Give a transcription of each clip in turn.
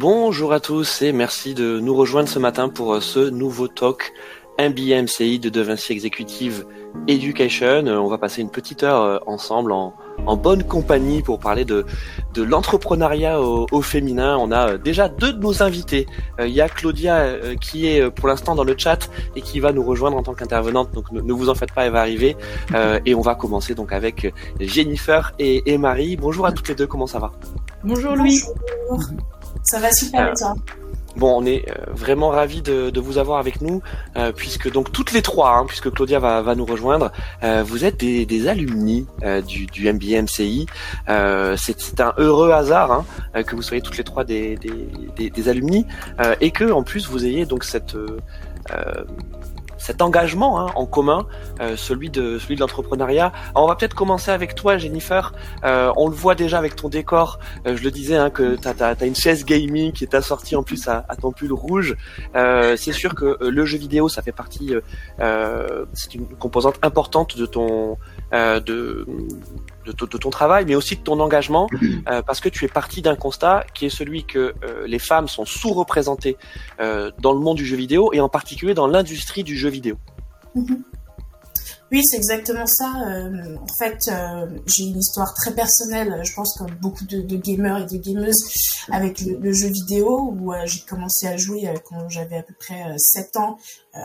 Bonjour à tous et merci de nous rejoindre ce matin pour euh, ce nouveau talk MBMCI de De Vinci Executive Education. Euh, on va passer une petite heure euh, ensemble en, bonne compagnie pour parler de, de l'entrepreneuriat au, féminin. On a déjà deux de nos invités. Il y a Claudia qui est pour l'instant dans le chat et qui va nous rejoindre en tant qu'intervenante. Donc ne, vous en faites pas, elle va arriver. et on va commencer donc avec Jennifer et, Marie. Bonjour à toutes les deux, comment ça va? Bonjour Louis. Ça va super euh, toi Bon, on est euh, vraiment ravis de, vous avoir avec nous, euh, puisque donc toutes les trois, hein, puisque Claudia va, va nous rejoindre, vous êtes des, des alumni du, du MBA MCI. c'est un heureux hasard hein, que vous soyez toutes les trois des, des, des alumni et que en plus vous ayez donc cette cet engagement hein, en commun, euh, celui de celui de l'entrepreneuriat. On va peut-être commencer avec toi, Jennifer. Euh, on le voit déjà avec ton décor. Euh, je le disais hein, que tu as, une chaise gaming qui est assortie en plus à, à ton pull rouge. c'est sûr que le jeu vidéo, ça fait partie, c'est une composante importante de ton de de, ton travail, mais aussi de ton engagement, euh, parce que tu es parti d'un constat qui est celui que euh, les femmes sont sous-représentées euh, dans le monde du jeu vidéo et en particulier dans l'industrie du jeu vidéo. Mhm. Oui, c'est exactement ça. en fait, j'ai une histoire très personnelle, je pense comme beaucoup de, gamers et de gameuses, avec le, jeu vidéo, où j'ai commencé à jouer quand j'avais à peu près 7 ans,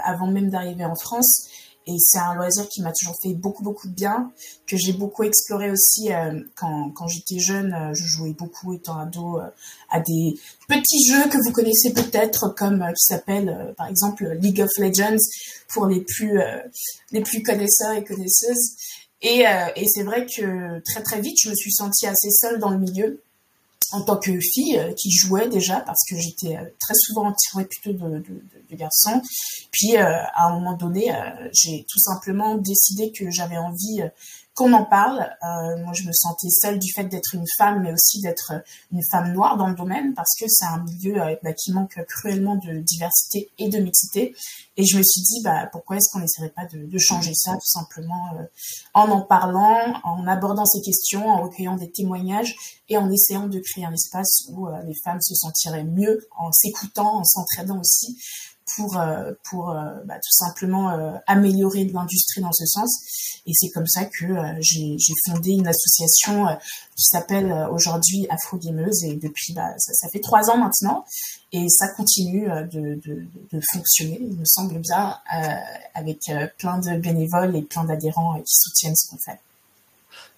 avant même d'arriver en France et c'est un loisir qui m'a toujours fait beaucoup beaucoup de bien que j'ai beaucoup exploré aussi euh, quand, j'étais jeune euh, je jouais beaucoup étant ado euh, à des petits jeux que vous connaissez peut-être comme qui s'appellent par exemple League of Legends pour les plus les plus connaisseurs et connaisseuses. Et, et c'est vrai que très très vite je me suis sentie assez seule dans le milieu en tant que fille euh, qui jouait déjà parce que j'étais euh, très souvent entourée plutôt de, de, de, garçons. Puis euh, à un moment donné, j'ai tout simplement décidé que j'avais envie qu'on en parle. Euh, moi, je me sentais seule du fait d'être une femme, mais aussi d'être une femme noire dans le domaine, parce que c'est un milieu euh, bah, qui manque cruellement de diversité et de mixité. Et je me suis dit, bah, pourquoi est-ce qu'on n'essaierait pas de, changer ça, tout simplement euh, en en parlant, en abordant ces questions, en recueillant des témoignages et en essayant de créer un espace où euh, les femmes se sentiraient mieux en s'écoutant, en s'entraidant aussi pour euh, pour euh, bah, tout simplement euh, améliorer l'industrie dans ce sens. Et c'est comme ça que j'ai fondé une association qui s'appelle aujourd'hui Afro Gameuse et depuis bah, ça, ça, fait trois ans maintenant et ça continue de, de, de fonctionner, il me semble bien, avec plein de bénévoles et plein d'adhérents qui soutiennent ce qu'on fait.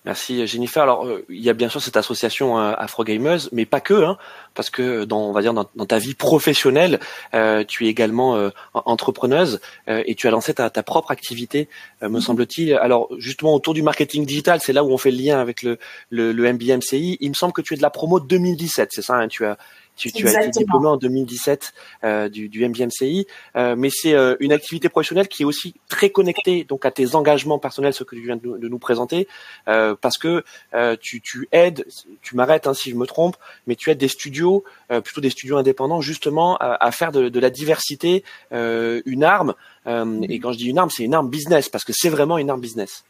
Merci Jennifer. Alors euh, il y a bien sûr cette association euh, Afro Gamers, mais pas que, hein, parce que dans on va dire dans, ta vie professionnelle, euh, tu es également entrepreneuse et tu as lancé ta, propre activité, me mhm. semble-t-il. Alors justement autour du marketing digital, c'est là où on fait le lien avec le, le, le MBMCI. Il me semble que tu es de la promo 2017, c'est ça hein, Tu as tu, tu as été diplômé en 2017 euh, du, du MBMCI, euh, mais c'est euh, une activité professionnelle qui est aussi très connectée donc à tes engagements personnels, ce que tu viens de, de nous présenter, euh, parce que euh, tu, tu aides, tu m'arrêtes hein, si je me trompe, mais tu aides des studios, plutôt des studios indépendants, justement à, à faire de, de, la diversité une arme. Et quand je dis une arme, c'est une arme business, parce que c'est vraiment une arme business.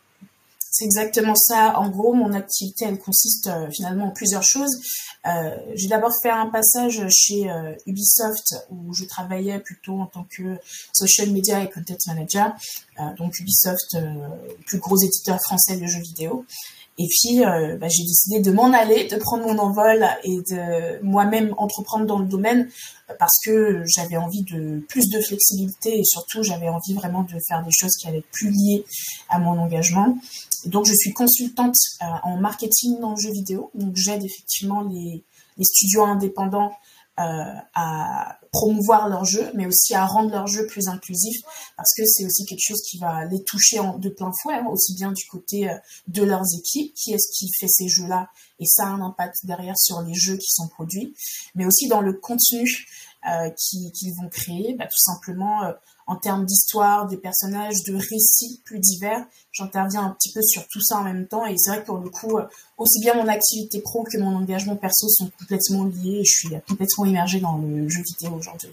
C'est exactement ça. En gros, mon activité, elle consiste euh, finalement en plusieurs choses. Euh, j'ai d'abord fait un passage chez euh, Ubisoft où je travaillais plutôt en tant que social media et content manager. donc Ubisoft, le plus gros éditeur français de jeux vidéo. Et puis, bah, j'ai décidé de m'en aller, de prendre mon envol et de moi-même entreprendre dans le domaine parce que j'avais envie de plus de flexibilité et surtout j'avais envie vraiment de faire des choses qui allaient être plus liées à mon engagement. Donc, je suis consultante euh, en marketing dans le jeu vidéo. Donc, j'aide effectivement les, studios indépendants euh, à promouvoir leur jeu, mais aussi à rendre leur jeu plus inclusif, parce que c'est aussi quelque chose qui va les toucher de plein fouet, hein, aussi bien du côté euh, de leurs équipes, qui est-ce qui fait ces jeux-là, et ça a un impact derrière sur les jeux qui sont produits, mais aussi dans le contenu qu'ils vont créer, bah, tout simplement en termes d'histoire, des personnages, de récits plus divers. J'interviens un petit peu sur tout ça en même temps et c'est vrai que pour le coup, euh, aussi bien mon activité pro que mon engagement perso sont complètement liés et je suis complètement immergée dans le jeu vidéo aujourd'hui.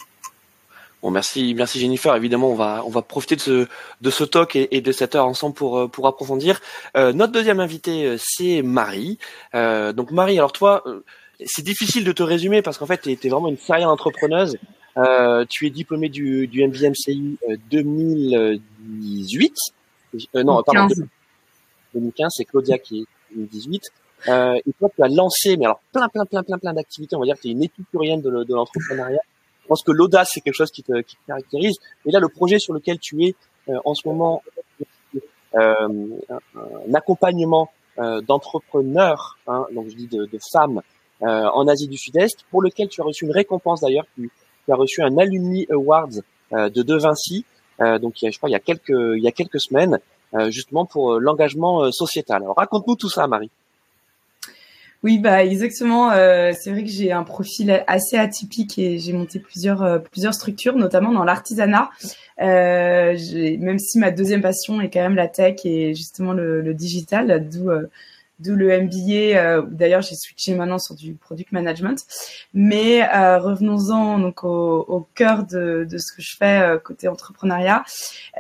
Bon, merci, merci Jennifer. Évidemment, on va, on va profiter de ce, de ce talk et, de cette heure ensemble pour, euh, pour approfondir. Euh, notre deuxième invité, c'est Marie. Euh, donc Marie, alors toi, c'est difficile de te résumer parce qu'en fait, tu es, vraiment une sérieuse entrepreneuse. Euh, tu es diplômé du, du MBMCI 2018. Euh, non, 2015. pardon, 2015, c'est Claudia qui est 2018. Euh, et toi, tu as lancé, mais alors plein, plein, plein, plein, plein d'activités. On va dire que tu es une épicurienne de, de l'entrepreneuriat. Je pense que l'audace, c'est quelque chose qui te, qui te caractérise. Et là, le projet sur lequel tu es euh, en ce moment, euh, un, un, accompagnement euh, d'entrepreneurs, hein, donc je dis de, de femmes, euh, en Asie du Sud-Est, pour lequel tu as reçu une récompense d'ailleurs. Tu, tu, as reçu un Alumni Awards euh, de De Vinci, donc je crois il y a quelques il y a quelques semaines, justement pour l'engagement sociétal. Alors raconte-nous tout ça, Marie. Oui, bah exactement. Euh, c'est vrai que j'ai un profil assez atypique et j'ai monté plusieurs euh, plusieurs structures, notamment dans l'artisanat. Euh, même si ma deuxième passion est quand même la tech et justement le, le digital, d'où euh, d'où le MBA. Euh, D'ailleurs, j'ai switché maintenant sur du product management. Mais revenons-en donc au, au cœur de, de, ce que je fais côté entrepreneuriat.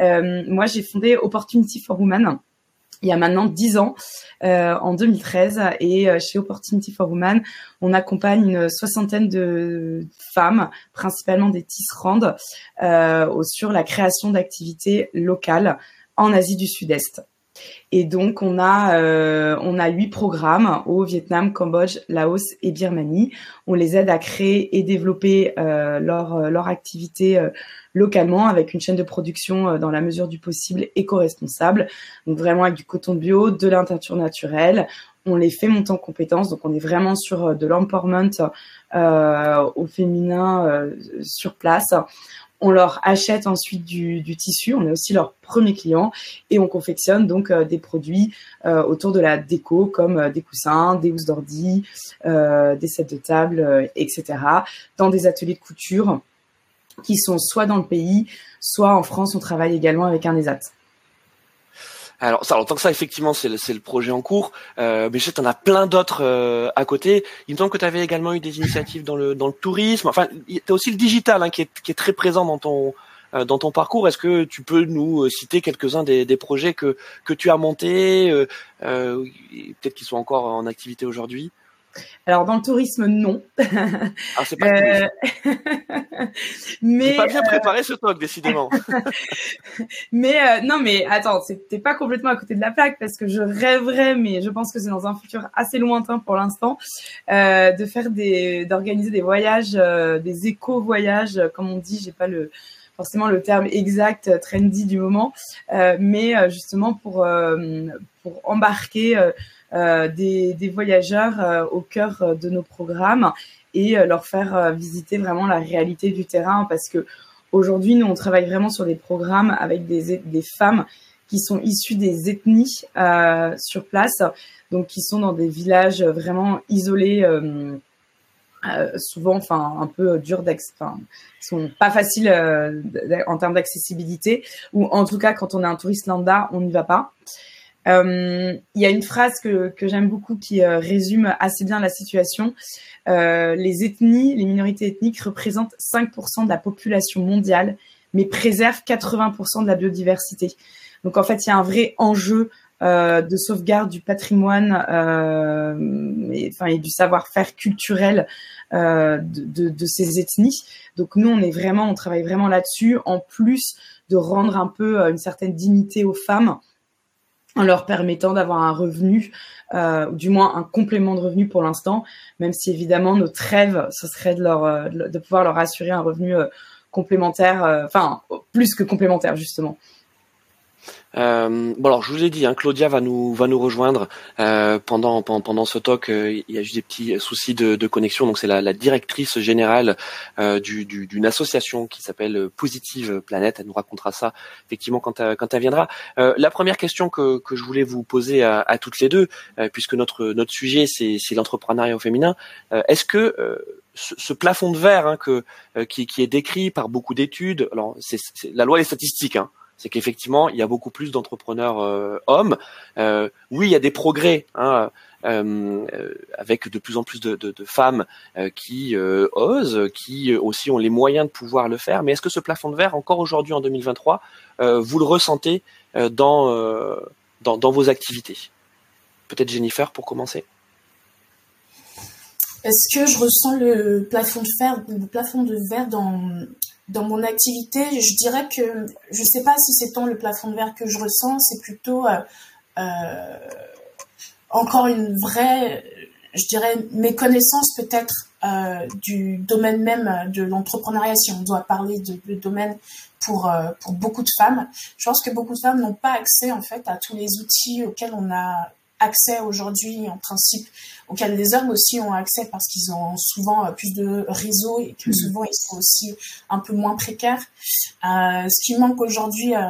moi, j'ai fondé Opportunity for Women il y a maintenant dix ans, euh, en 2013. Et euh, chez Opportunity for Women, on accompagne une soixantaine de femmes, principalement des tisserandes, euh, sur la création d'activités locales en Asie du Sud-Est. Et donc on a euh, on a huit programmes au Vietnam, Cambodge, Laos et Birmanie. On les aide à créer et développer euh, leur leur activité euh, localement avec une chaîne de production euh, dans la mesure du possible éco-responsable. Donc vraiment avec du coton bio, de la naturelle. On les fait monter en compétences, donc on est vraiment sur euh, de l'empowerment euh, au féminin sur place. On leur achète ensuite du, tissu, on est aussi leur premier client et on confectionne donc euh, des produits euh, autour de la déco comme euh, des coussins, des housses d'ordi, des sets de table, etc. dans des ateliers de couture qui sont soit dans le pays, soit en France, on travaille également avec un ESAT. Alors, ça, en tant que ça, effectivement, c'est le, le, projet en cours. Euh, mais je sais tu en as plein d'autres euh, à côté. Il me semble que tu avais également eu des initiatives dans le, dans le tourisme. Enfin, tu as aussi le digital hein, qui, est, qui est très présent dans ton, euh, dans ton parcours. Est-ce que tu peux nous euh, citer quelques-uns des, des, projets que, que tu as montés, euh, peut-être qu'ils sont encore en activité aujourd'hui? Alors dans le tourisme, non. Ah, c'est pas euh... mais pas bien préparé ce talk, décidément. mais euh, non, mais attends, c'était pas complètement à côté de la plaque parce que je rêverais, mais je pense que c'est dans un futur assez lointain pour l'instant, euh, de faire des, d'organiser des voyages, euh, des éco-voyages, comme on dit. J'ai pas le forcément le terme exact trendy du moment, euh, mais justement pour pour embarquer euh, des, des, voyageurs euh, au cœur euh, de nos programmes et leur faire visiter vraiment la réalité du terrain parce que aujourd'hui nous on travaille vraiment sur des programmes avec des, des femmes qui sont issues des ethnies euh, sur place, donc qui sont dans des villages vraiment isolés, euh, euh, souvent, enfin un peu durs d'accès, enfin sont pas faciles en termes d'accessibilité, ou en tout cas quand on est un touriste lambda, on n'y va pas. Euh, il y a une phrase que, que j'aime beaucoup qui euh, résume assez bien la situation. Euh, les ethnies, les minorités ethniques représentent 5% de la population mondiale, mais préservent 80% de la biodiversité. Donc en fait, il y a un vrai enjeu de sauvegarde du patrimoine euh, et, et du savoir-faire culturel de, de, de, ces ethnies. Donc nous, on est vraiment, on travaille vraiment là-dessus, en plus de rendre un peu une certaine dignité aux femmes en leur permettant d'avoir un revenu, euh, du moins un complément de revenu pour l'instant, même si évidemment notre rêve, ce serait de, euh, de pouvoir leur assurer un revenu euh, complémentaire, enfin plus que complémentaire justement. Euh, bon alors je vous ai dit, hein, Claudia va nous va nous rejoindre euh, pendant, pendant, pendant ce talk. Euh, il y a juste des petits soucis de, de connexion. Donc c'est la, la, directrice générale euh, du, du, d'une association qui s'appelle Positive Planète. Elle nous racontera ça effectivement quand quand elle viendra. Euh, la première question que, que je voulais vous poser à, à toutes les deux, euh, puisque notre notre sujet c'est, c'est l'entrepreneuriat au féminin. est-ce que ce, ce, plafond de verre hein, que qui, qui est décrit par beaucoup d'études, alors c'est, c'est la loi des statistiques. Hein, c'est qu'effectivement, il y a beaucoup plus d'entrepreneurs euh, hommes. Euh, oui, il y a des progrès, hein, euh, avec de plus en plus de, femmes qui osent, qui aussi ont les moyens de pouvoir le faire. Mais est-ce que ce plafond de verre, encore aujourd'hui en 2023, vous le ressentez dans vos activités? Peut-être Jennifer pour commencer. Est-ce que je ressens le plafond de fer, le plafond de verre dans dans mon activité Je dirais que je sais pas si c'est tant le plafond de verre que je ressens, c'est plutôt euh, euh, encore une vraie, je dirais, méconnaissance peut-être euh, du domaine même de l'entrepreneuriat, si on doit parler de domaine pour, euh, pour beaucoup de femmes. Je pense que beaucoup de femmes n'ont pas accès en fait à tous les outils auxquels on a accès aujourd'hui en principe auxquels les hommes aussi ont accès parce qu'ils ont souvent euh, plus de réseaux et que mmh. souvent ils sont aussi un peu moins précaires. Euh, ce qui manque aujourd'hui euh,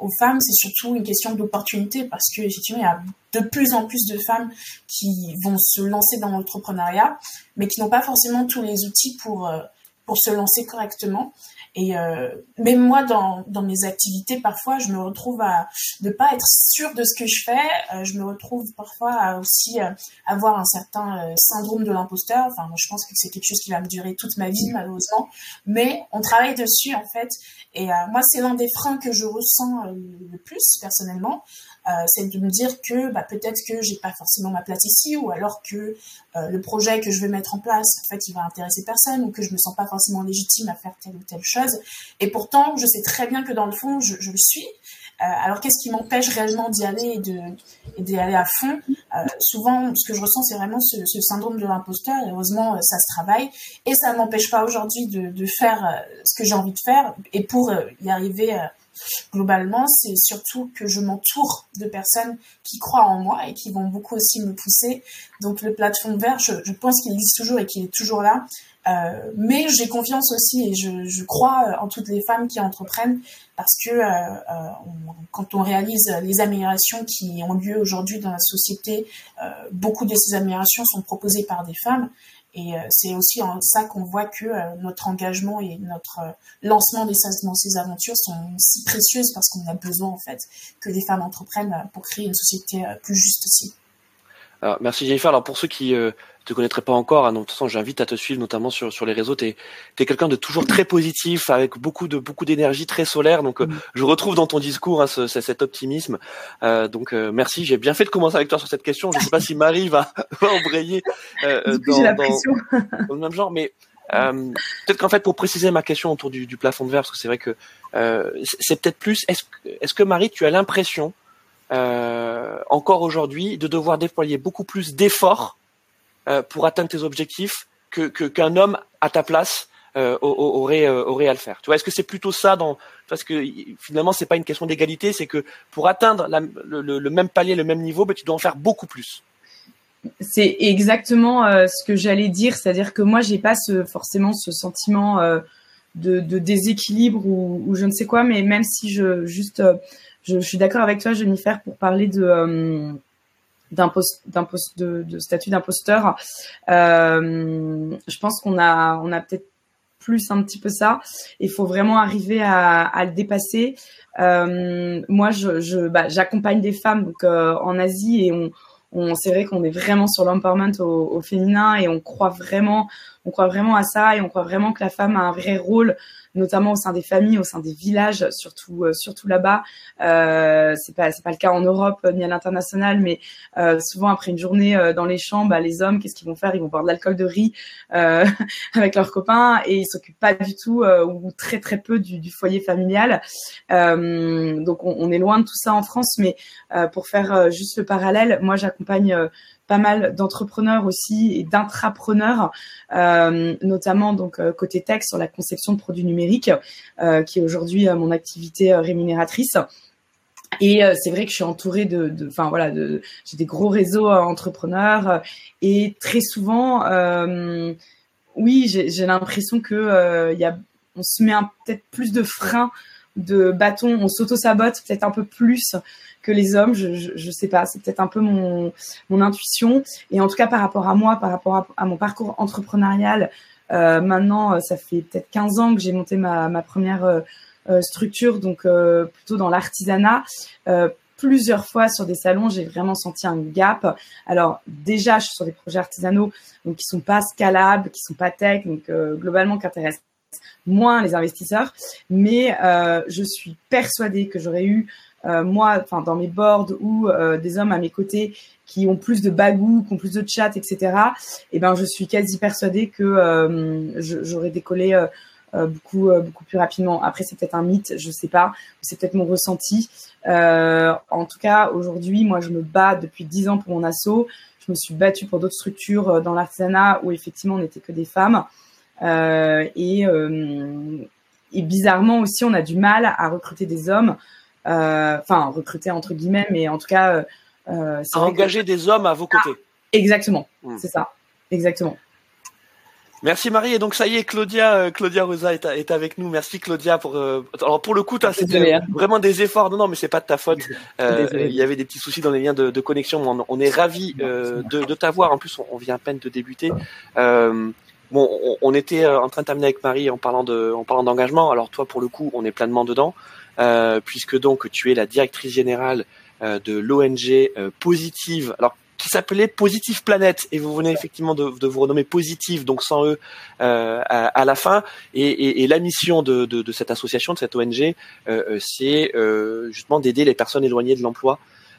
aux femmes, c'est surtout une question d'opportunité parce que effectivement il y a de plus en plus de femmes qui vont se lancer dans l'entrepreneuriat, mais qui n'ont pas forcément tous les outils pour euh, pour se lancer correctement. Et euh, même moi, dans, dans mes activités, parfois, je me retrouve à ne pas être sûre de ce que je fais. Euh, je me retrouve parfois à aussi euh, avoir un certain euh, syndrome de l'imposteur. Enfin, je pense que c'est quelque chose qui va me durer toute ma vie, malheureusement. Mais on travaille dessus, en fait. Et moi, c'est l'un des freins que je ressens le plus, personnellement. Euh, c'est de me dire que bah, peut-être que j'ai pas forcément ma place ici, ou alors que euh, le projet que je vais mettre en place, en fait, il va intéresser personne, ou que je me sens pas forcément légitime à faire telle ou telle chose. Et pourtant, je sais très bien que dans le fond, je, le suis. Euh, alors qu'est-ce qui m'empêche réellement d'y aller et d'y aller à fond? Souvent, ce que je ressens, c'est vraiment ce, syndrome de l'imposteur. Et heureusement, ça se travaille et ça ne m'empêche pas aujourd'hui de, faire ce que j'ai envie de faire. Et pour y arriver globalement, c'est surtout que je m'entoure de personnes qui croient en moi et qui vont beaucoup aussi me pousser. Donc le plateforme vert, je, pense qu'il existe toujours et qu'il est toujours là. Euh, mais j'ai confiance aussi et je, crois euh, en toutes les femmes qui entreprennent parce que euh, quand on réalise les améliorations qui ont lieu aujourd'hui dans la société, beaucoup de ces améliorations sont proposées par des femmes et euh, c'est aussi en ça qu'on voit que euh, notre engagement et notre euh, lancement des, dans ces aventures sont si précieuses parce qu'on a besoin en fait que les femmes entreprennent pour créer une société plus juste aussi. Alors, merci Jennifer. Alors pour ceux qui te connaîtrais pas encore, hein, de toute façon, j'invite à te suivre, notamment sur sur les réseaux. T'es es, quelqu'un de toujours très positif, avec beaucoup de beaucoup d'énergie, très solaire. Donc, euh, mm. je retrouve dans ton discours hein, ce, cet optimisme. Euh, donc, euh, merci. J'ai bien fait de commencer avec toi sur cette question. Je sais pas si Marie va, va embrayer euh, dans, dans, dans, le même genre, mais euh, peut-être qu'en fait, pour préciser ma question autour du, du plafond de verre, parce que c'est vrai que c'est peut-être plus. Est-ce est-ce que Marie, tu as l'impression encore aujourd'hui de devoir déployer beaucoup plus d'efforts euh, pour atteindre tes objectifs que qu'un homme à ta place euh, aurait euh, aurait à le faire. Tu vois, est-ce que c'est plutôt ça dans parce que finalement c'est pas une question d'égalité, c'est que pour atteindre le, même palier, le même niveau, ben, tu dois en faire beaucoup plus. C'est exactement ce que j'allais dire, c'est-à-dire que moi j'ai pas forcément ce sentiment de, déséquilibre ou, je ne sais quoi, mais même si je juste je suis d'accord avec toi Jennifer pour parler de de, de statut d'imposteur. Euh, je pense qu'on a, on a peut-être plus un petit peu ça. Il faut vraiment arriver à, à le dépasser. Euh, moi, je, je bah, j'accompagne des femmes donc euh, en Asie et on, on c'est vrai qu'on est vraiment sur l'empowerment au, au, féminin et on croit vraiment, on croit vraiment à ça et on croit vraiment que la femme a un vrai rôle notamment au sein des familles, au sein des villages, surtout euh, surtout là-bas. Euh, c'est pas c'est pas le cas en Europe euh, ni à l'international, mais euh, souvent après une journée euh, dans les champs, bah, les hommes, qu'est-ce qu'ils vont faire? Ils vont boire de l'alcool de riz euh, avec leurs copains et ils s'occupent pas du tout ou très très peu du, du foyer familial. donc on, on, est loin de tout ça en France, mais pour faire juste le parallèle, moi j'accompagne pas mal d'entrepreneurs aussi et d'intrapreneurs, euh, notamment donc euh, côté tech sur la conception de produits numériques, euh, qui est aujourd'hui mon activité rémunératrice. Et c'est vrai que je suis entourée de, enfin voilà, de, j'ai des gros réseaux entrepreneurs et très souvent, oui, j'ai l'impression que il y on se met peut-être plus de freins de bâton, on s'auto-sabote peut-être un peu plus que les hommes. Je, je, je sais pas, c'est peut-être un peu mon, mon intuition. Et en tout cas, par rapport à moi, par rapport à, mon parcours entrepreneurial, euh, maintenant, euh, ça fait peut-être 15 ans que j'ai monté ma, ma première euh, euh structure, donc euh, plutôt dans l'artisanat. plusieurs fois sur des salons, j'ai vraiment senti un gap. Alors déjà, je suis sur des projets artisanaux, donc qui sont pas scalables, qui sont pas tech, donc globalement qui intéressent moins les investisseurs. Mais je suis persuadée que j'aurais eu moi, enfin dans mes boards ou des hommes à mes côtés qui ont plus de bagou, qui ont plus de chat, etc. Et eh ben, je suis quasi persuadée que j'aurais décollé beaucoup beaucoup plus rapidement. Après, c'est peut-être un mythe, je sais pas, c'est peut-être mon ressenti. en tout cas, aujourd'hui, moi, je me bats depuis dix ans pour mon assaut. Je me suis battue pour d'autres structures dans l'artisanat où effectivement on n'était que des femmes. et bizarrement aussi, on a du mal à recruter des hommes, euh, enfin recruter entre guillemets, mais en tout cas, euh, à engager des hommes à vos côtés. Ah, exactement, hmm. c'est ça, exactement. Merci Marie et donc ça y est Claudia euh, Claudia Rosa est, est avec nous. Merci Claudia pour alors pour le coup c'était vraiment des efforts. Non non mais c'est pas de ta faute. il y avait des petits soucis dans les liens de, de connexion. On, est ravi de, de t'avoir. En plus on, on, vient à peine de débuter. Bon, on, était euh, en train de terminer avec Marie en parlant de, en parlant d'engagement. Alors toi, pour le coup, on est pleinement dedans, euh, puisque donc tu es la directrice générale euh, de l'ONG Positive. Alors qui s'appelait Positive Planète et vous venez effectivement de, vous renommer Positive donc sans eux à, la fin et, la mission de, cette association de cette ONG c'est justement d'aider les personnes éloignées de l'emploi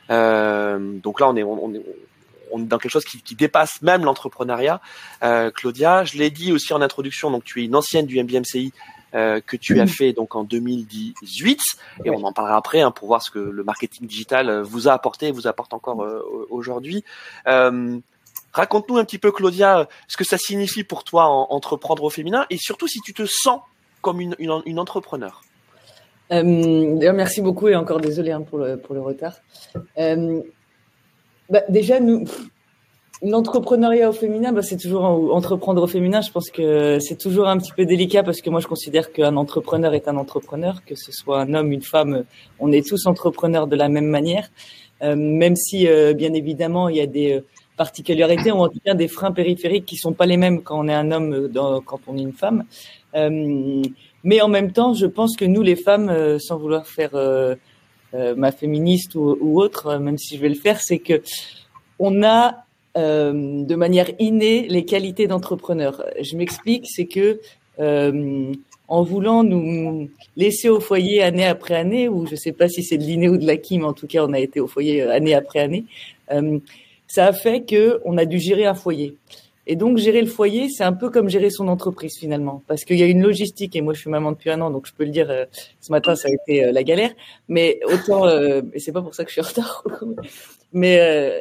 donc là on est, dans quelque chose qui, dépasse même l'entrepreneuriat. Euh, Claudia, je l'ai dit aussi en introduction, donc tu es une ancienne du MBMCI euh, que tu as fait donc en 2018 et on en parlera après hein, pour voir ce que le marketing digital euh, vous a apporté et vous apporte encore aujourd'hui. Raconte-nous un petit peu, Claudia, ce que ça signifie pour toi entreprendre au féminin et surtout si tu te sens comme une, une, entrepreneur. merci beaucoup et encore désolé hein, pour, le, pour le retard. Bah, déjà, nous, l'entrepreneuriat au féminin, bah, c'est toujours entreprendre au féminin. Je pense que c'est toujours un petit peu délicat parce que moi, je considère qu'un entrepreneur est un entrepreneur, que ce soit un homme, une femme, on est tous entrepreneurs de la même manière, euh, même si, euh, bien évidemment, il y a des euh, particularités ou en tout cas des freins périphériques qui sont pas les mêmes quand on est un homme, dans, quand on est une femme. mais en même temps, je pense que nous, les femmes, sans vouloir faire ma féministe ou, autre, euh, même si je vais le faire, c'est que on a euh, de manière innée les qualités d'entrepreneur. Je m'explique, c'est que en voulant nous laisser au foyer année après année, ou je ne sais pas si c'est de l'inné ou de l'acquis, mais en tout cas on a été au foyer année après année, ça a fait que on a dû gérer un foyer. Et donc gérer le foyer, c'est un peu comme gérer son entreprise finalement, parce qu'il y a une logistique. Et moi, je suis maman depuis un an, donc je peux le dire. Euh, ce matin, ça a été euh, la galère, mais autant. Euh, et c'est pas pour ça que je suis en retard. mais euh,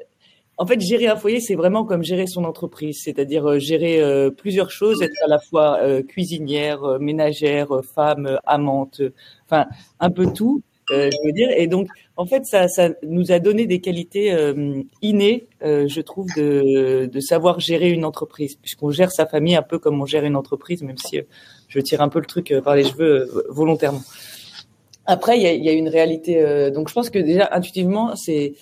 en fait, gérer un foyer, c'est vraiment comme gérer son entreprise, c'est-à-dire gérer plusieurs choses, être à la fois cuisinière, ménagère, femme, amante, enfin un peu tout. Euh, je veux dire. Et donc, en fait, ça, ça nous a donné des qualités euh, innées, euh, je trouve, de, de savoir gérer une entreprise, puisqu'on gère sa famille un peu comme on gère une entreprise, même si je tire un peu le truc par les cheveux volontairement. Après, il y a, y a, une réalité. donc, je pense que déjà, intuitivement, c'est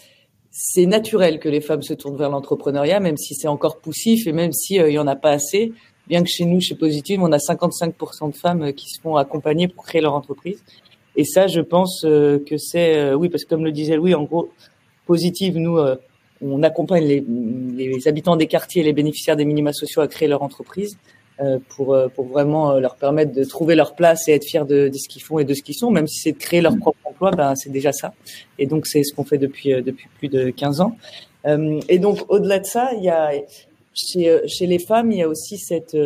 c'est naturel que les femmes se tournent vers l'entrepreneuriat, même si c'est encore poussif et même si il y en a pas assez. Bien que chez nous, chez Positive, on a 55% de femmes qui se font accompagner pour créer leur entreprise. Et ça, je pense euh, que c'est, euh, oui, parce que comme le disait Louis, en gros, positive, nous, euh, on accompagne les, habitants des quartiers et les bénéficiaires des minima sociaux à créer leur entreprise pour, pour vraiment leur permettre de trouver leur place et être fiers de, de ce qu'ils font et de ce qu'ils sont, même si c'est de créer leur propre emploi, ben, c'est déjà ça. Et donc, c'est ce qu'on fait depuis, depuis plus de 15 ans. et donc, au-delà de ça, il y a, chez, chez les femmes, il y a aussi cette,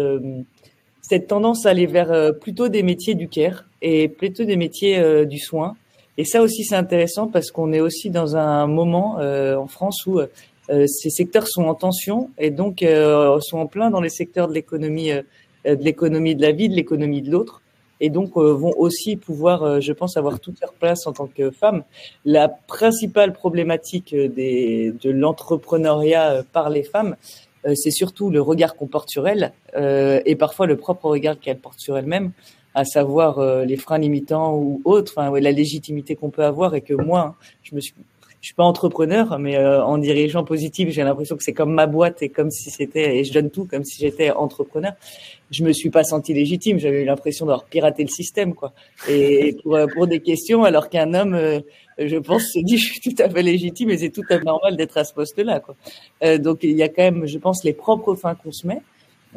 cette tendance à aller vers plutôt des métiers du care et plutôt des métiers euh, du soin. Et ça aussi, c'est intéressant parce qu'on est aussi dans un moment euh, en France où euh, ces secteurs sont en tension et donc sont en plein dans les secteurs de l'économie, de l'économie de la vie, de l'économie de l'autre et donc vont aussi pouvoir, je pense, avoir toute leur place en tant que femmes. La principale problématique des, de l'entrepreneuriat par les femmes, c'est surtout le regard qu'on porte sur elles et parfois le propre regard qu'elles portent sur elles-mêmes à savoir euh, les freins limitants ou autres, enfin, ouais, la légitimité qu'on peut avoir et que moi, je me suis je suis pas entrepreneur, mais euh, en dirigeant positif, j'ai l'impression que c'est comme ma boîte et comme si c'était, et je donne tout comme si j'étais entrepreneur. Je me suis pas senti légitime. J'avais eu l'impression d'avoir piraté le système, quoi. Et pour, euh, pour des questions, alors qu'un homme, je pense, se dit, je suis tout à fait légitime et c'est tout à fait normal d'être à ce poste-là, quoi. donc il y a quand même, je pense, les propres fins qu'on se met.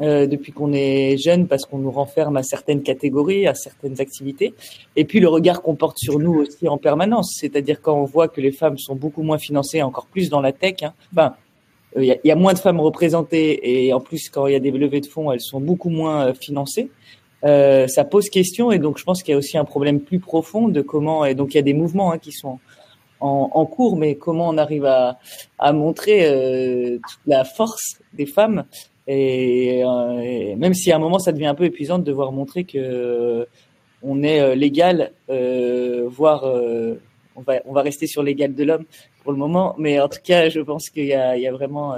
Euh, depuis qu'on est jeune parce qu'on nous renferme à certaines catégories, à certaines activités. Et puis le regard qu'on porte sur nous aussi en permanence, c'est-à-dire quand on voit que les femmes sont beaucoup moins financées, encore plus dans la tech. Hein. Enfin, il y, y, a moins de femmes représentées et en plus quand il y a des levées de fonds, elles sont beaucoup moins financées. Euh, ça pose question et donc je pense qu'il y a aussi un problème plus profond de comment et donc il y a des mouvements hein, qui sont en, en, cours, mais comment on arrive à, à montrer euh, toute la force des femmes et, euh, même si à un moment ça devient un peu épuisant de devoir montrer que euh, on est euh, légal, voire on va on va rester sur l'égal de l'homme pour le moment, mais en tout cas je pense qu'il y y a vraiment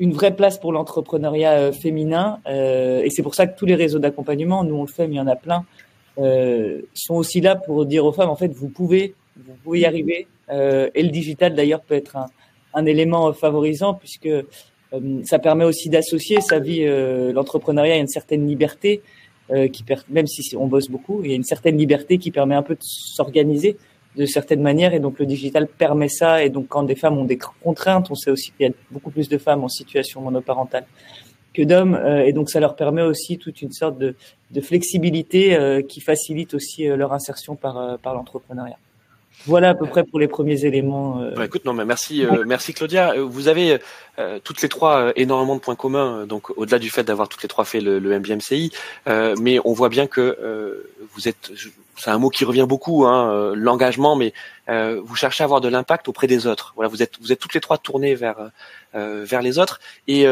une vraie place pour l'entrepreneuriat féminin et c'est pour ça que tous les réseaux d'accompagnement, nous on le fait, mais il y en a plein, sont aussi là pour dire aux femmes en fait vous pouvez vous pouvez y arriver. Et le digital d'ailleurs peut être un, un, élément favorisant puisque ça permet aussi d'associer sa vie, euh, l'entrepreneuriat à une certaine liberté euh, qui même si on bosse beaucoup, il y a une certaine liberté qui permet un peu de s'organiser de certaines manières et donc le digital permet ça et donc quand des femmes ont des contraintes, on sait aussi qu'il y a beaucoup plus de femmes en situation monoparentale que d'hommes et donc ça leur permet aussi toute une sorte de, flexibilité qui facilite aussi leur insertion par l'entrepreneuriat. Voilà à peu près pour les premiers éléments. Euh. Bah, écoute, non, mais merci, euh, merci Claudia. Euh, vous avez toutes les trois énormément de points communs, donc au-delà du fait d'avoir toutes les trois fait le, le MBMCI, mais on voit bien que vous êtes, c'est un mot qui revient beaucoup, hein, l'engagement, mais vous cherchez à avoir de l'impact auprès des autres. Voilà, vous êtes, vous êtes toutes les trois tournées vers vers les autres. Et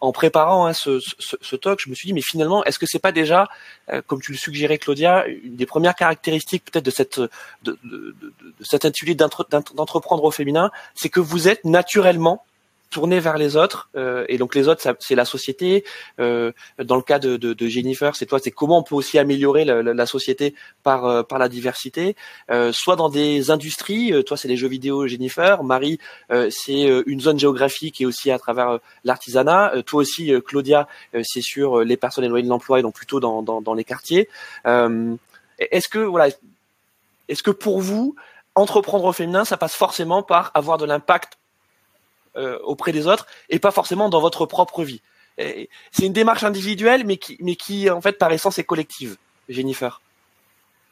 en préparant hein, ce, ce, ce, talk, je me suis dit, mais finalement, est-ce que c'est pas déjà, euh, comme tu le suggérais, Claudia, une des premières caractéristiques peut-être de cette de, de, de, de cette intitulé d'entreprendre au féminin, c'est que vous êtes naturellement tourner vers les autres euh, et donc les autres c'est la société euh, dans le cas de, de, de Jennifer c'est toi c'est comment on peut aussi améliorer la, la, société par euh, par la diversité. Euh, soit dans des industries euh, toi c'est les jeux vidéo Jennifer Marie c'est une zone géographique et aussi à travers l'artisanat. Toi aussi Claudia c'est sur les personnes éloignées de l'emploi et donc plutôt dans, dans, dans les quartiers. Est-ce que voilà est-ce que pour vous entreprendre au féminin ça passe forcément par avoir de l'impact euh, auprès des autres et pas forcément dans votre propre vie. C'est une démarche individuelle, mais qui, mais qui en fait par essence est collective. Jennifer.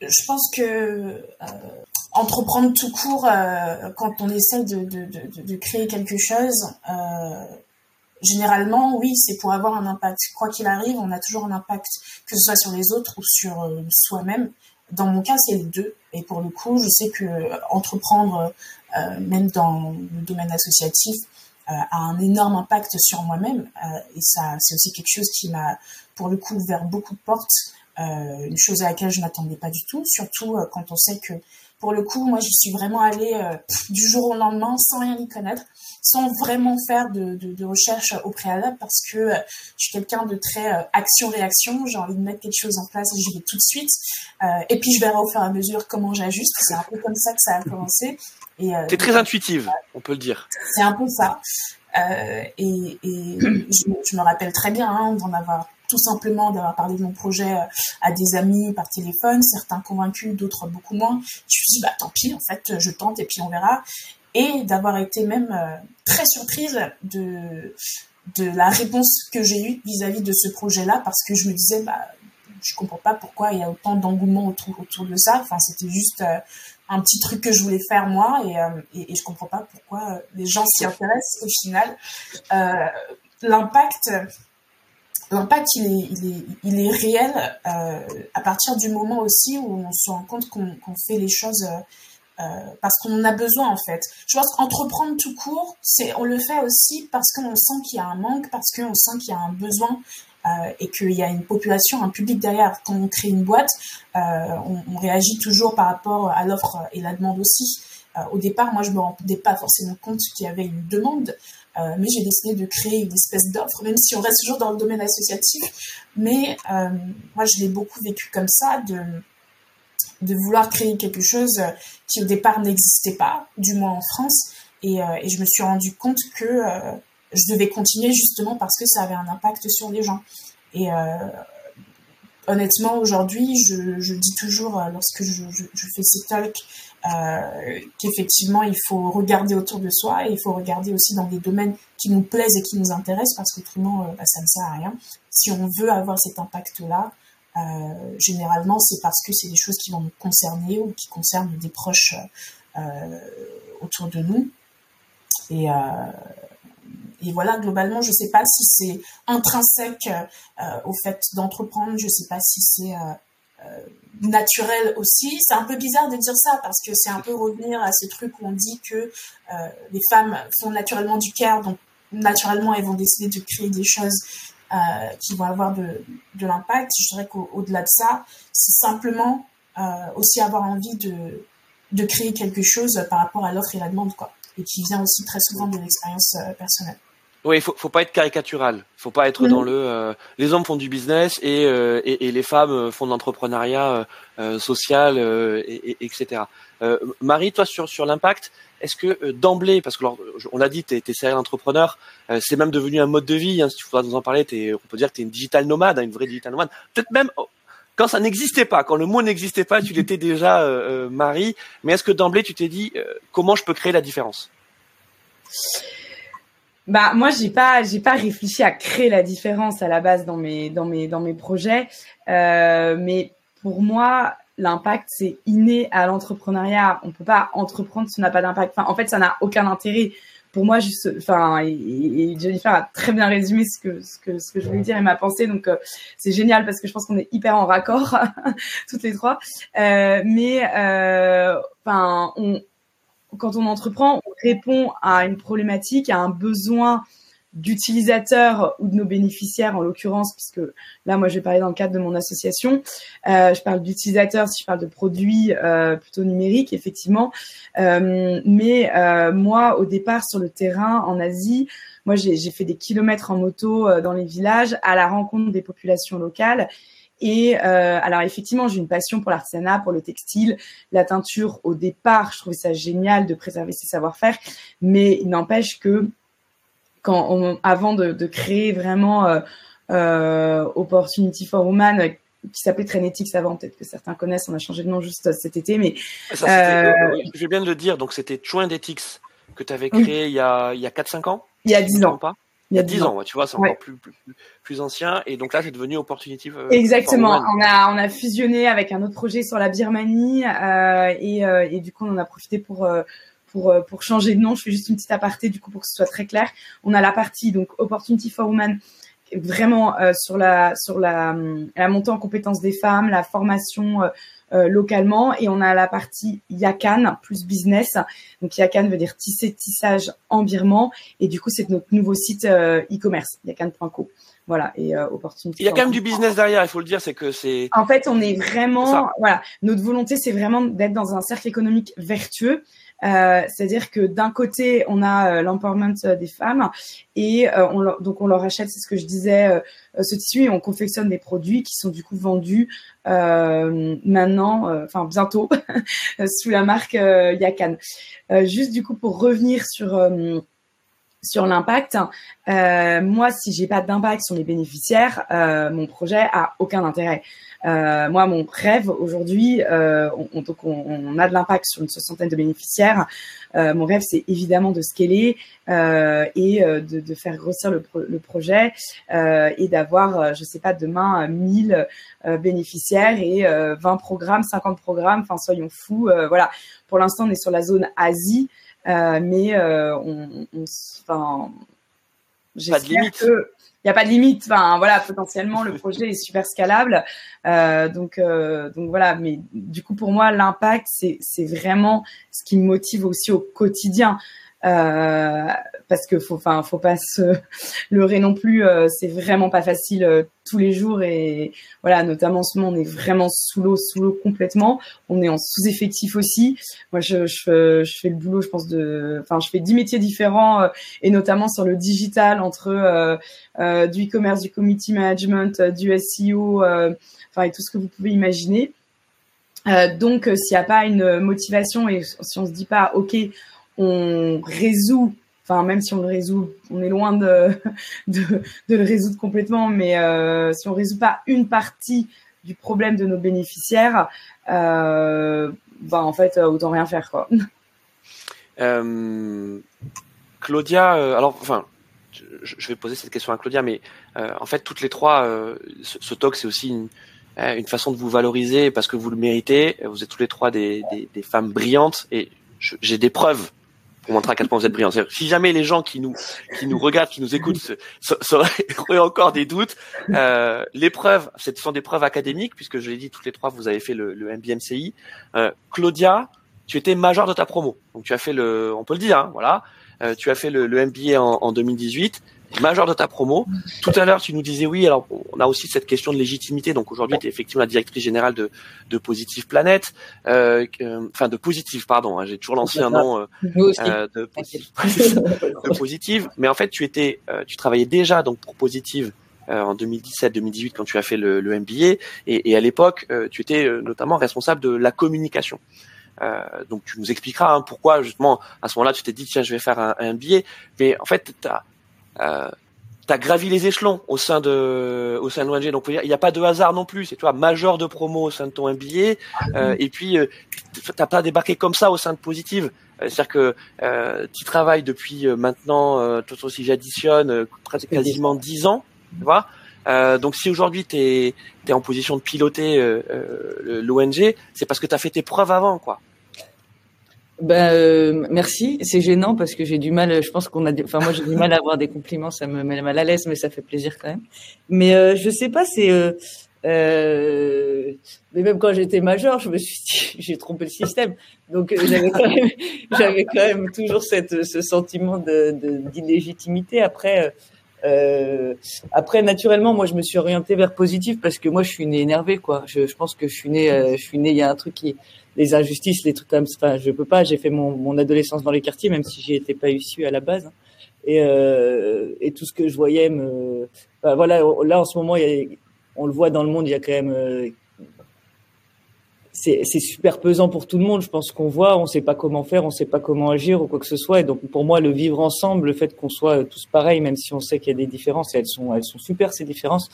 Je pense que euh, entreprendre tout court euh, quand on essaie de, de, de, de, créer quelque chose, généralement oui, c'est pour avoir un impact. Quoi qu'il arrive, on a toujours un impact, que ce soit sur les autres ou sur soi-même. Dans mon cas, c'est les deux. Et pour le coup, je sais que entreprendre même dans le domaine associatif, euh, a un énorme impact sur moi-même. Euh, et ça, c'est aussi quelque chose qui m'a, pour le coup, ouvert beaucoup de portes. une chose à laquelle je m'attendais pas du tout, surtout quand on sait que pour le coup, moi, j'y suis vraiment allée du jour au lendemain sans rien y connaître, sans vraiment faire de, de, de recherche au préalable parce que je suis quelqu'un de très action-réaction. J'ai envie de mettre quelque chose en place et j'y vais tout de suite. et puis, je verrai au fur et à mesure comment j'ajuste. C'est un peu comme ça que ça a commencé. Euh, T'es très intuitive, on peut le dire. C'est un peu ça. Euh, et, et je, je, me rappelle très bien hein, d'en avoir tout simplement d'avoir parlé de mon projet euh, à des amis par téléphone, certains convaincus, d'autres beaucoup moins. Je me suis dit bah tant pis, en fait, je tente et puis on verra. Et d'avoir été même euh, très surprise de de la réponse que j'ai eue vis-à-vis de ce projet-là parce que je me disais bah je comprends pas pourquoi il y a autant d'engouement autour autour de ça. Enfin, c'était juste euh, un petit truc que je voulais faire moi et, euh, et, et je comprends pas pourquoi les gens s'y intéressent au final. L'impact, l'impact il est, il est, il est réel euh, à partir du moment aussi où on se rend compte qu'on qu'on fait les choses euh, parce qu'on en a besoin en fait. Je pense qu'entreprendre tout court, c'est on le fait aussi parce qu'on sent qu'il y a un manque, parce qu'on sent qu'il y a un besoin euh, et qu'il y a une population, un public derrière. Quand on crée une boîte, euh, on, on, réagit toujours par rapport à l'offre et la demande aussi. Euh, au départ, moi, je me rendais pas forcément compte qu'il y avait une demande, euh, mais j'ai décidé de créer une espèce d'offre, même si on reste toujours dans le domaine associatif. Mais euh, moi, je l'ai beaucoup vécu comme ça, de de vouloir créer quelque chose qui au départ n'existait pas, du moins en France. Et, et, je me suis rendu compte que je devais continuer justement parce que ça avait un impact sur les gens. Et euh, honnêtement, aujourd'hui, je, dis toujours lorsque je, fais ces talks euh, qu'effectivement, il faut regarder autour de soi et il faut regarder aussi dans des domaines qui nous plaisent et qui nous intéressent parce qu'autrement, euh, bah, ça ne sert à rien. Si on veut avoir cet impact-là, euh, généralement, c'est parce que c'est des choses qui vont nous concerner ou qui concernent des proches euh, autour de nous. Euh, et voilà, globalement, je ne sais pas si c'est intrinsèque euh, au fait d'entreprendre, je ne sais pas si c'est euh, naturel aussi. C'est un peu bizarre de dire ça parce que c'est un peu revenir à ce truc où on dit que euh, les femmes font naturellement du care, donc naturellement elles vont décider de créer des choses euh, qui vont avoir de, de l'impact. Je dirais qu'au-delà de ça, c'est simplement euh, aussi avoir envie de, de créer quelque chose par rapport à l'offre et la demande, quoi. Et qui vient aussi très souvent de l'expérience euh, personnelle. Oui, faut, faut pas être caricatural. Faut pas être dans le. Euh, les hommes font du business et, euh, et, et, les femmes font de l'entrepreneuriat euh, social, et, etc. Marie, toi sur sur l'impact, est-ce que d'emblée, parce que on l'a dit, tu es, serial entrepreneur, c'est même devenu un mode de vie. Hein, si tu faudras nous en parler, es, on peut dire que tu es une digital nomade, hein, une vraie digital nomade. Peut-être même oh, quand ça n'existait pas, quand le mot n'existait pas, tu l'étais déjà, Marie. Mais est-ce que d'emblée tu t'es dit comment je peux créer la différence? Bah moi j'ai pas j'ai pas réfléchi à créer la différence à la base dans mes dans mes dans mes projets, euh, mais pour moi l'impact c'est inné à l'entrepreneuriat. On peut pas entreprendre si on n'a pas d'impact. Enfin, en fait ça n'a aucun intérêt. Pour moi juste enfin et, Jennifer a très bien résumé ce que ce que ce que je voulais dire et ma pensée donc euh, c'est génial parce que je pense qu'on est hyper en raccord toutes les trois. Euh, mais euh, enfin on quand on entreprend, on répond à une problématique, à un besoin d'utilisateurs ou de nos bénéficiaires en l'occurrence, puisque là, moi, je vais parler dans le cadre de mon association. Euh, je parle d'utilisateurs, si je parle de produits euh, plutôt numériques, effectivement. Euh, mais euh, moi, au départ, sur le terrain, en Asie, moi, j'ai fait des kilomètres en moto euh, dans les villages à la rencontre des populations locales. Et euh, alors effectivement, j'ai une passion pour l'artisanat, pour le textile, la teinture. Au départ, je trouvais ça génial de préserver ses savoir-faire, mais il n'empêche que quand on, avant de, de, créer vraiment euh, euh, Opportunity for Women, qui s'appelait Trenetics avant, peut-être que certains connaissent, on a changé de nom juste cet été, mais ça, je vais bien de le dire, donc c'était Choindetix que tu avais créé il y a il y a 4-5 ans. Il y a 10 ans. Pas il y a 10 ans, tu vois, c'est encore plus, plus, plus, ancien. Et donc là, c'est devenu Opportunity. Euh, Exactement. On a, on a fusionné avec un autre projet sur la Birmanie euh, et, euh, et du coup, on en a profité pour euh, pour euh, pour changer de nom. Je fais juste une petite aparté du coup pour que ce soit très clair. On a la partie donc Opportunity for Women vraiment sur la sur la la montée en compétences des femmes, la formation euh, localement et on a la partie Yakan plus business. Donc Yakan veut dire tisser, tissage en birman et du coup c'est notre nouveau site euh, e-commerce yakan.co. Voilà et euh, opportunité. Il y a quand même du business derrière, il faut le dire, c'est que c'est. En fait, on est vraiment, voilà, notre volonté c'est vraiment d'être dans un cercle économique vertueux. Euh, C'est-à-dire que d'un côté, on a euh, l'empowerment euh, des femmes et euh, on donc on leur achète, c'est ce que je disais, ce tissu et on confectionne des produits qui sont du coup vendus maintenant, enfin bientôt, sous la marque Yakan. juste du coup pour revenir sur sur l'impact, euh, moi, si j'ai pas d'impact sur les bénéficiaires, euh, mon projet a aucun intérêt. Euh, moi, mon rêve aujourd'hui, euh, on, donc on, on, a de l'impact sur une soixantaine de bénéficiaires. Euh, mon rêve, c'est évidemment de scaler euh, et de, de, faire grossir le, le projet et d'avoir, je sais pas, demain 1000 bénéficiaires et 20 programmes, 50 programmes. Enfin, soyons fous. voilà. Pour l'instant, on est sur la zone Asie. Euh, mais euh, on, on, enfin, limite. Que, il n'y a pas de limite. Enfin, voilà, potentiellement, le projet est super scalable. Euh, donc, euh, donc voilà. Mais du coup, pour moi, l'impact, c'est, c'est vraiment ce qui me motive aussi au quotidien. Euh, parce que faut, enfin, faut pas se leurrer non plus. Euh, c'est vraiment pas facile euh, tous les jours et voilà, notamment en ce moment, on est vraiment sous l'eau, sous l'eau complètement. On est en sous-effectif aussi. Moi, je, je, je, fais le boulot, je pense de, enfin, je fais dix métiers différents et notamment sur le digital entre du e-commerce, du community management, du SEO, enfin, et tout ce que vous pouvez imaginer. donc, s'il n'y a pas une motivation et si on se dit pas, ok on résout, enfin même si on le résout, on est loin de, le résoudre complètement, mais euh, si on résout pas une partie du problème de nos bénéficiaires, euh, bah en fait autant rien faire quoi. Claudia, alors enfin je vais poser cette question à Claudia, mais en fait, toutes les trois, ce, talk, c'est aussi une, façon de vous valoriser parce que vous le méritez. Vous êtes tous les trois des femmes brillantes et j'ai des preuves pour montrer à quel point vous êtes brillant. Si jamais les gens qui nous qui nous regardent, qui nous écoutent, auraient encore des doutes, euh, les preuves, ce sont des preuves académiques puisque je l'ai dit toutes les trois, vous avez fait le, le MBMCI. Euh, Claudia, tu étais major de ta promo, donc tu as fait le, on peut le dire, hein, voilà, euh, tu as fait le, MBA en 2018 majeur de ta promo. Tout à l'heure, tu nous disais oui. Alors, on a aussi cette question de légitimité. Donc aujourd'hui, tu es effectivement la directrice générale de, de Positive Planète, euh, enfin de Positive, pardon. Hein, J'ai toujours lancé un nom euh, euh de, de, Positive, mais en fait, tu étais, euh, tu travaillais déjà donc pour Positive euh, en 2017-2018 quand tu as fait le, le MBA, et, et à l'époque, tu étais notamment responsable de la communication. Euh, donc tu nous expliqueras hein, pourquoi justement à ce moment-là tu t'es dit tiens je vais faire un, un MBA mais en fait tu as euh, tu as gravi les échelons au sein de au sein de l'ONG donc il n'y a pas de hasard non plus c'est toi major de promo au sein de ton MBA euh, et puis euh, t'as pas débarqué comme ça au sein de Positive. Euh, c'est-à-dire que euh, tu travailles depuis euh, maintenant euh, tout si j'additionne quasiment dix ans tu vois. Donc si aujourd'hui tu es, en position de piloter l'ONG c'est parce que tu as fait tes preuves avant quoi ben euh, merci. C'est gênant parce que j'ai du mal. Je pense qu'on a. Enfin moi j'ai du mal à avoir des compliments. Ça me met mal à l'aise, mais ça fait plaisir quand même. Mais euh, je sais pas. C'est. Euh, euh, mais même quand j'étais major, je me suis dit j'ai trompé le système. Donc euh, j'avais quand même j'avais quand même toujours cette ce sentiment de d'illégitimité. Après. Euh, après, naturellement, moi, je me suis orienté vers positif parce que moi, je suis né énervé, quoi. Je, je pense que je suis né, je suis né. Il y a un truc qui, les injustices, les trucs comme ça. Enfin, je peux pas. J'ai fait mon, mon adolescence dans les quartiers, même si j'y étais pas issu à la base. Et, euh, et tout ce que je voyais me. voilà, là en ce moment, il y a, on le voit dans le monde, il y a quand même. Euh, c'est super pesant pour tout le monde. Je pense qu'on voit, on sait pas comment faire, on sait pas comment agir ou quoi que ce soit. Et donc pour moi, le vivre ensemble, le fait qu'on soit tous pareils, même si on sait qu'il y a des différences, et elles sont elles sont super ces différences.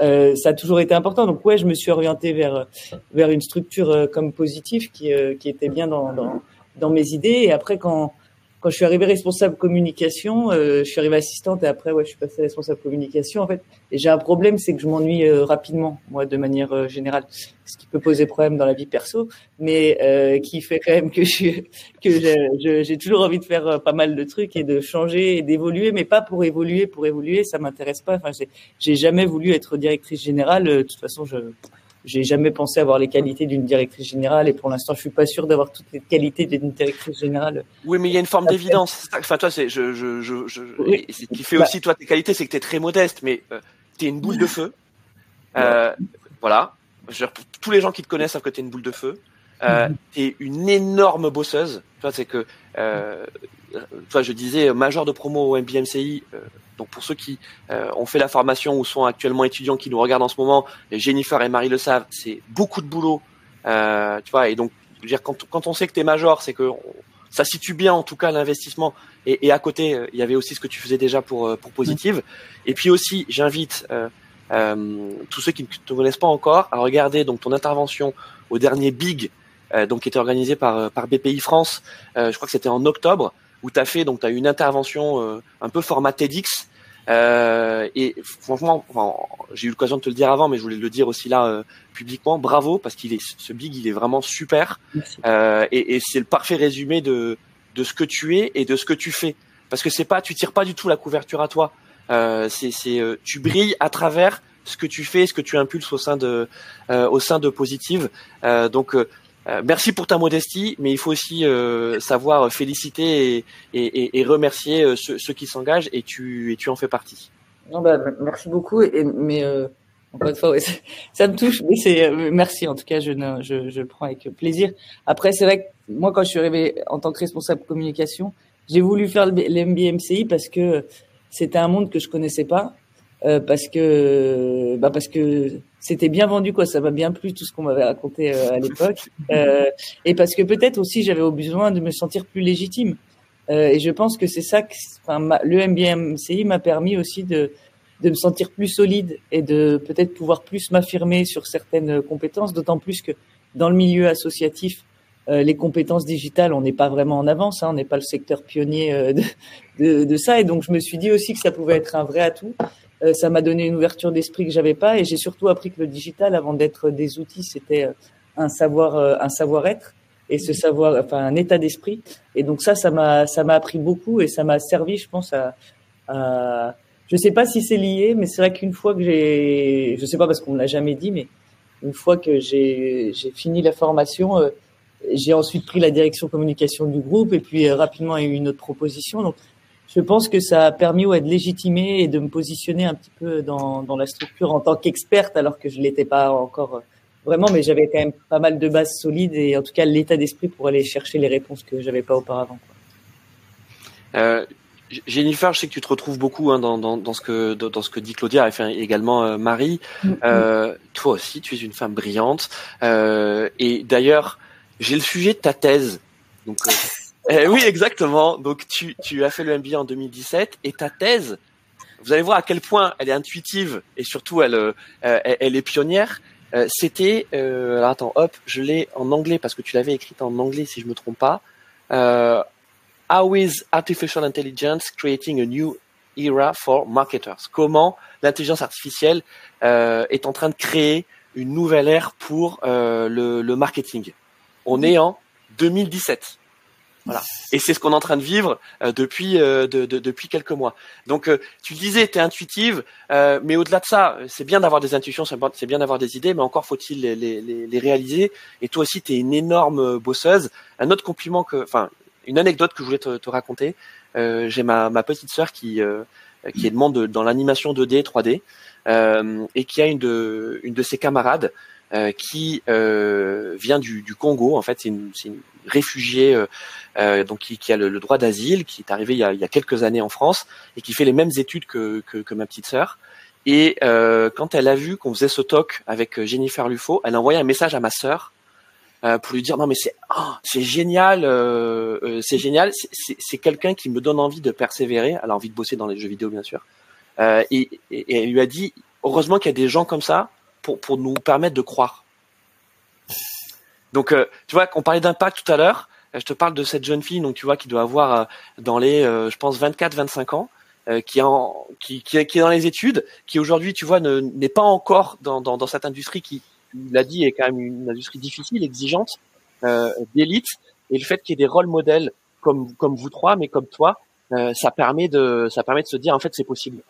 Euh, ça a toujours été important. Donc ouais, je me suis orienté vers vers une structure euh, comme positive qui euh, qui était bien dans, dans dans mes idées. Et après quand quand je suis arrivée responsable communication, euh, je suis arrivée assistante et après, ouais, je suis passée responsable communication. En fait, et j'ai un problème, c'est que je m'ennuie euh, rapidement, moi, de manière euh, générale, ce qui peut poser problème dans la vie perso, mais euh, qui fait quand même que je que j'ai toujours envie de faire pas mal de trucs et de changer et d'évoluer, mais pas pour évoluer, pour évoluer, ça m'intéresse pas. Enfin, j'ai jamais voulu être directrice générale. De toute façon, je j'ai jamais pensé avoir les qualités d'une directrice générale et pour l'instant, je suis pas sûr d'avoir toutes les qualités d'une directrice générale. Oui, mais il y a une forme d'évidence. Enfin, toi, c'est, je, je, je, je ce qui fait bah aussi toi tes qualités, c'est que tu es très modeste, mais euh, tu es une boule de feu. Euh, voilà. Je, tous les gens qui te connaissent savent que tu es une boule de feu. Euh, mhm. tu es une énorme bosseuse. Toi, c'est que, euh, toi, je disais, major de promo au MBMCI, euh, donc pour ceux qui euh, ont fait la formation ou sont actuellement étudiants qui nous regardent en ce moment, Jennifer et Marie le savent, c'est beaucoup de boulot, euh, tu vois. Et donc, dire, quand, quand on sait que tu es major, c'est que ça situe bien en tout cas l'investissement. Et, et, à côté, euh, il y avait aussi ce que tu faisais déjà pour pour Positive. Et puis aussi, j'invite tous ceux qui ne te connaissent pas encore à regarder donc ton intervention au dernier Big, donc qui était organisé par par BPI France. je crois que c'était en octobre où tu as fait donc tu as une intervention euh, un peu format TEDx. Euh, et franchement enfin, j'ai eu l'occasion de te le dire avant mais je voulais le dire aussi là euh, publiquement. Bravo parce qu'il est ce big il est vraiment super. Euh, et, et c'est le parfait résumé de de ce que tu es et de ce que tu fais. Parce que c'est pas tu tires pas du tout la couverture à toi. Euh, c'est c'est tu brilles à travers ce que tu fais ce que tu impulses au sein de au sein de Positive. Donc euh, merci pour ta modestie, mais il faut aussi euh, savoir féliciter et, et, et remercier euh, ceux, ceux, qui s'engagent et tu, et tu en fais partie. Non, bah, merci beaucoup, mais encore une fois, ça, me touche, mais c'est merci en tout cas, je, je, je, le prends avec plaisir. Après, c'est vrai que moi, quand je suis arrivé en tant que responsable communication, j'ai voulu faire l'MBMCI parce que c'était un monde que je connaissais pas euh, parce que bah parce que c'était bien vendu quoi. Ça m'a bien plu tout ce qu'on m'avait raconté euh, à l'époque. Euh, et parce que peut-être aussi j'avais besoin de me sentir plus légitime. Euh, et je pense que c'est ça que enfin, le MBMCI m'a permis aussi de de me sentir plus solide et de peut-être pouvoir plus m'affirmer sur certaines compétences, d'autant plus que dans le milieu associatif, euh, les compétences digitales, on n'est pas vraiment en avance, hein, on n'est pas le secteur pionnier de, de, de, ça, et donc je me suis dit aussi que ça pouvait être un vrai atout. Euh, ça m'a donné une ouverture d'esprit que j'avais pas, et j'ai surtout appris que le digital, avant d'être des outils, c'était un savoir, un savoir-être et ce savoir, enfin un état d'esprit. Et donc ça, ça m'a, ça m'a appris beaucoup et ça m'a servi, je pense, à, à je sais pas si c'est lié, mais c'est vrai qu'une fois que j'ai, je sais pas parce qu'on me l'a jamais dit, mais une fois que j'ai, j'ai fini la formation, euh, j'ai ensuite pris la direction communication du groupe et puis euh, rapidement il y a eu une autre proposition. Donc je pense que ça a permis ouais, de légitimer et de me positionner un petit peu dans, dans la structure en tant qu'experte alors que je l'étais pas encore euh, vraiment, mais j'avais quand même pas mal de bases solides et en tout cas l'état d'esprit pour aller chercher les réponses que j'avais pas auparavant. Quoi. Euh, Jennifer, je sais que tu te retrouves beaucoup hein, dans, dans, dans, ce que dans, ce que dit Claudia, et enfin, également euh, Marie. Mm-hmm. Euh, toi aussi, tu es une femme brillante. Euh, et d'ailleurs, j'ai le sujet de ta thèse. Donc, euh, eh oui, exactement. Donc, tu, tu as fait le MBA en 2017 et ta thèse, vous allez voir à quel point elle est intuitive et surtout elle, euh, elle, est pionnière. Euh, c'était, euh, attends, hop, je l'ai en anglais parce que tu l'avais écrite en anglais si je me trompe pas. Euh, How is artificial intelligence creating a new era for marketers? Comment l'intelligence artificielle est en train de créer une nouvelle ère pour le, le, marketing? On est en 2017. Voilà. Et c'est ce qu'on est en train de vivre euh, depuis euh, de, de, depuis quelques mois. Donc euh, tu disais, tu es intuitive, euh, mais au-delà de ça, c'est bien d'avoir des intuitions, c'est bien d'avoir des idées, mais encore faut-il les, les, les, réaliser. Et toi aussi, tu es une énorme bosseuse. Un autre compliment que, enfin, une anecdote que je voulais te, te raconter. J'ai ma, ma petite sœur qui qui est demande dans l'animation 2D, 3D, et qui a une de une de ses camarades euh, qui euh, vient du, du, Congo. En fait, c'est une, une, réfugiée euh, euh, donc qui, qui, a le, le droit d'asile, qui est arrivée il y, a, il y, a, quelques années en France et qui fait les mêmes études que, que, que ma petite sœur. Et euh, quand elle a vu qu'on faisait ce talk avec Jennifer Lufo, elle a envoyé un message à ma sœur pour lui dire non mais c'est oh, c'est génial, c'est génial, c'est quelqu'un qui me donne envie de persévérer. Elle a envie de bosser dans les jeux vidéo bien sûr. Et, et, et elle lui a dit heureusement qu'il y a des gens comme ça pour, nous permettre de croire. Donc, euh, tu vois, on parlait d'impact tout à l'heure. Je te parle de cette jeune fille, donc tu vois, qui doit avoir euh, dans les, euh, je pense, 24-25 ans, qui, est dans les études, qui aujourd'hui, tu vois, n'est pas encore dans, cette industrie qui, l'a dit, est quand même une industrie difficile, exigeante, d'élite. Et le fait qu'il y ait des rôles modèles comme, comme vous trois, mais comme toi, ça permet de, ça permet de se dire, en fait, c'est possible.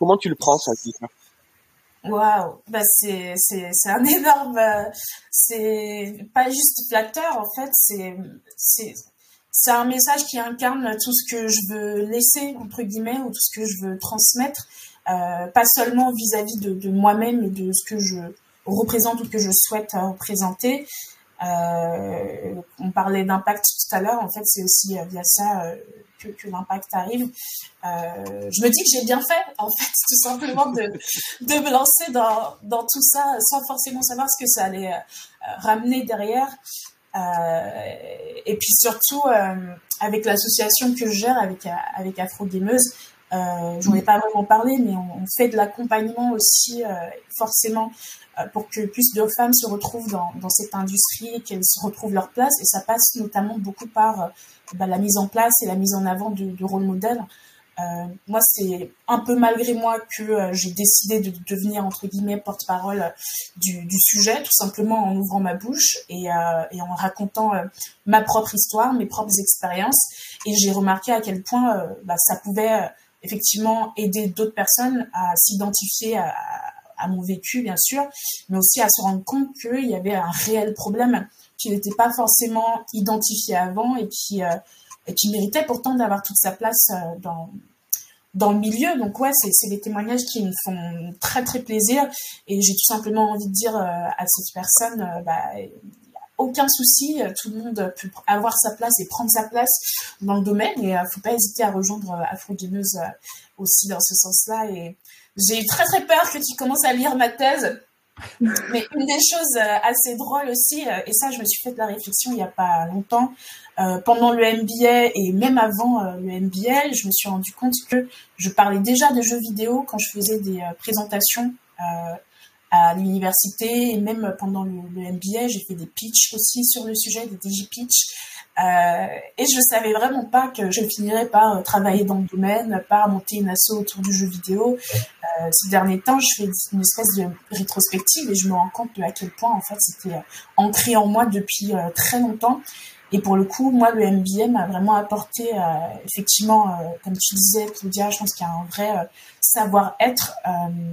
Comment tu le prends, ça, Waouh, bah c'est c'est c'est un énorme, c'est pas juste flatteur en fait, c'est c'est c'est un message qui incarne tout ce que je veux laisser entre guillemets ou tout ce que je veux transmettre, euh, pas seulement vis-à-vis de, de moi-même et de ce que je représente ou que je souhaite représenter. Euh, on parlait d'impact tout à l'heure, en fait c'est aussi via ça euh, que, l'impact arrive. Euh, je me dis que j'ai bien fait, en fait, tout simplement de, de me lancer dans, dans tout ça sans forcément savoir ce que ça allait euh, ramener derrière. Euh, et puis surtout, avec l'association que je gère avec, avec Afro Gameuse, euh, j'en ai pas vraiment parlé, mais on, fait de l'accompagnement aussi, euh, forcément, euh, pour que plus de femmes se retrouvent dans, dans cette industrie, qu'elles se retrouvent leur place. Et ça passe notamment beaucoup par bah, la mise en place et la mise en avant de, de rôles modèles. Euh, moi, c'est un peu malgré moi que euh, j'ai décidé de devenir entre guillemets porte-parole du, du, sujet, tout simplement en ouvrant ma bouche et, euh, et en racontant euh, ma propre histoire, mes propres expériences. Et j'ai remarqué à quel point euh, bah, ça pouvait effectivement aider d'autres personnes à s'identifier à, mon vécu, bien sûr, mais aussi à se rendre compte qu'il y avait un réel problème qui n'était pas forcément identifié avant et qui, euh, qui méritait pourtant d'avoir toute sa place euh, dans, dans le milieu. Donc ouais, c'est des témoignages qui me font très très plaisir et j'ai tout simplement envie de dire euh, à cette personne, bah, aucun souci, tout le monde peut avoir sa place et prendre sa place dans le domaine. Et faut pas hésiter à rejoindre Afro aussi dans ce sens-là. Et j'ai eu très très peur que tu commences à lire ma thèse. Mais une des choses assez drôles aussi, et ça je me suis fait de la réflexion il n'y a pas longtemps, pendant le MBA et même avant le MBA, je me suis rendu compte que je parlais déjà de jeux vidéo quand je faisais des présentations à l'université et même pendant le, MBA, j'ai fait des pitchs aussi sur le sujet, des DJ pitch. Euh, et je savais vraiment pas que je finirais par euh, travailler dans le domaine, par monter une asso autour du jeu vidéo. Euh, ces derniers temps, je fais une espèce de rétrospective et je me rends compte de à quel point en fait c'était euh, ancré en moi depuis très longtemps. Et pour le coup, moi, le MBA m'a vraiment apporté, effectivement, comme tu disais, Claudia, je pense qu'il y a un vrai savoir-être,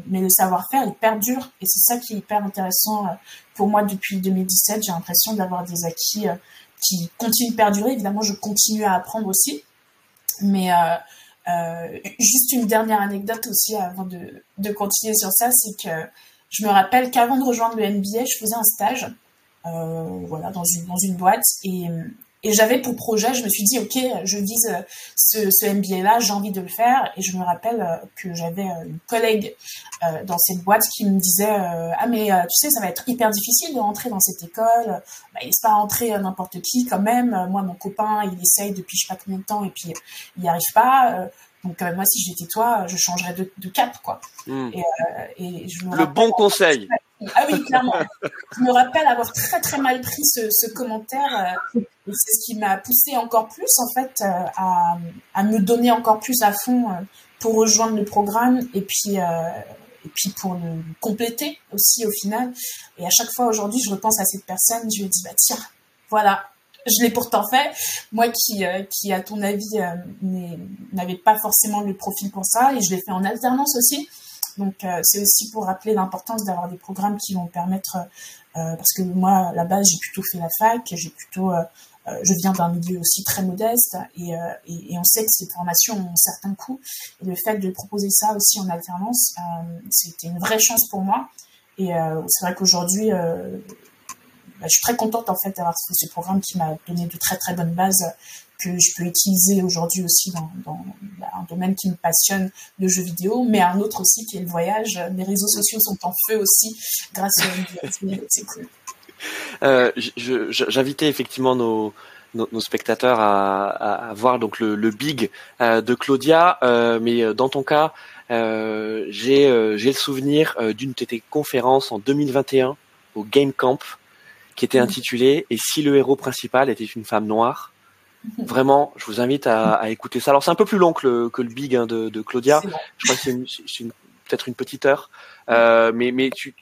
mais le savoir-faire, il perdure. Et c'est ça qui est hyper intéressant pour moi depuis 2017. J'ai l'impression d'avoir des acquis qui continue de perdurer. Évidemment, je continue à apprendre aussi. Mais euh, euh, juste une dernière anecdote aussi avant de, de continuer sur ça, c'est que je me rappelle qu'avant de rejoindre le MBA, je faisais un stage, euh, voilà, dans une dans une boîte et et j'avais pour projet, je me suis dit, OK, je vise euh, ce, ce MBA-là, j'ai envie de le faire. Et je me rappelle euh, que j'avais euh, une collègue dans cette boîte qui me disait, ah mais tu sais, ça va être hyper difficile de rentrer dans cette école. Bah, il laisse pas rentrer n'importe qui quand même. Moi, mon copain, il essaye depuis je sais pas combien de temps et puis il n'y arrive pas. Donc moi, si j'étais toi, je changerais de, de cap, quoi. Hmm. Et, et je me le bon conseil. Ah oui, clairement. je me rappelle avoir très très mal pris ce, commentaire. Euh, c'est ce qui m'a poussé encore plus en fait euh, à, à, me donner encore plus à fond euh, pour rejoindre le programme et puis et puis pour le compléter aussi au final. Et à chaque fois aujourd'hui, je repense à cette personne, je lui dis bah tiens, voilà, je l'ai pourtant fait. Moi qui, qui à ton avis, n'avais pas forcément le profil pour ça, et je l'ai fait en alternance aussi. Donc euh, c'est aussi pour rappeler l'importance d'avoir des programmes qui vont permettre, euh, parce que moi à la base j'ai plutôt fait la fac, j'ai plutôt euh, je viens d'un milieu aussi très modeste et, on sait que ces formations ont un certain coût. Et le fait de proposer ça aussi en alternance, c'était une vraie chance pour moi. Et c'est vrai qu'aujourd'hui, bah, je suis très contente en fait d'avoir fait ce programme qui m'a donné de très très bonnes bases que je peux utiliser aujourd'hui aussi dans, un domaine qui me passionne, le jeu vidéo, mais un autre aussi qui est le voyage. Les réseaux sociaux sont en feu aussi grâce au C'est cool. Euh, J'invitais effectivement nos, nos, spectateurs à, à, voir donc le, le big euh, de Claudia, euh, mais dans ton cas, j'ai le souvenir d'une de tes conférences en 2021 au Game Camp qui était intitulée Et si le héros principal était une femme noire? Vraiment, je vous invite à, à écouter ça. Alors c'est un peu plus long que le, que le big hein, de, de, Claudia. Je crois que c'est peut-être une petite heure, euh, mais mais tu,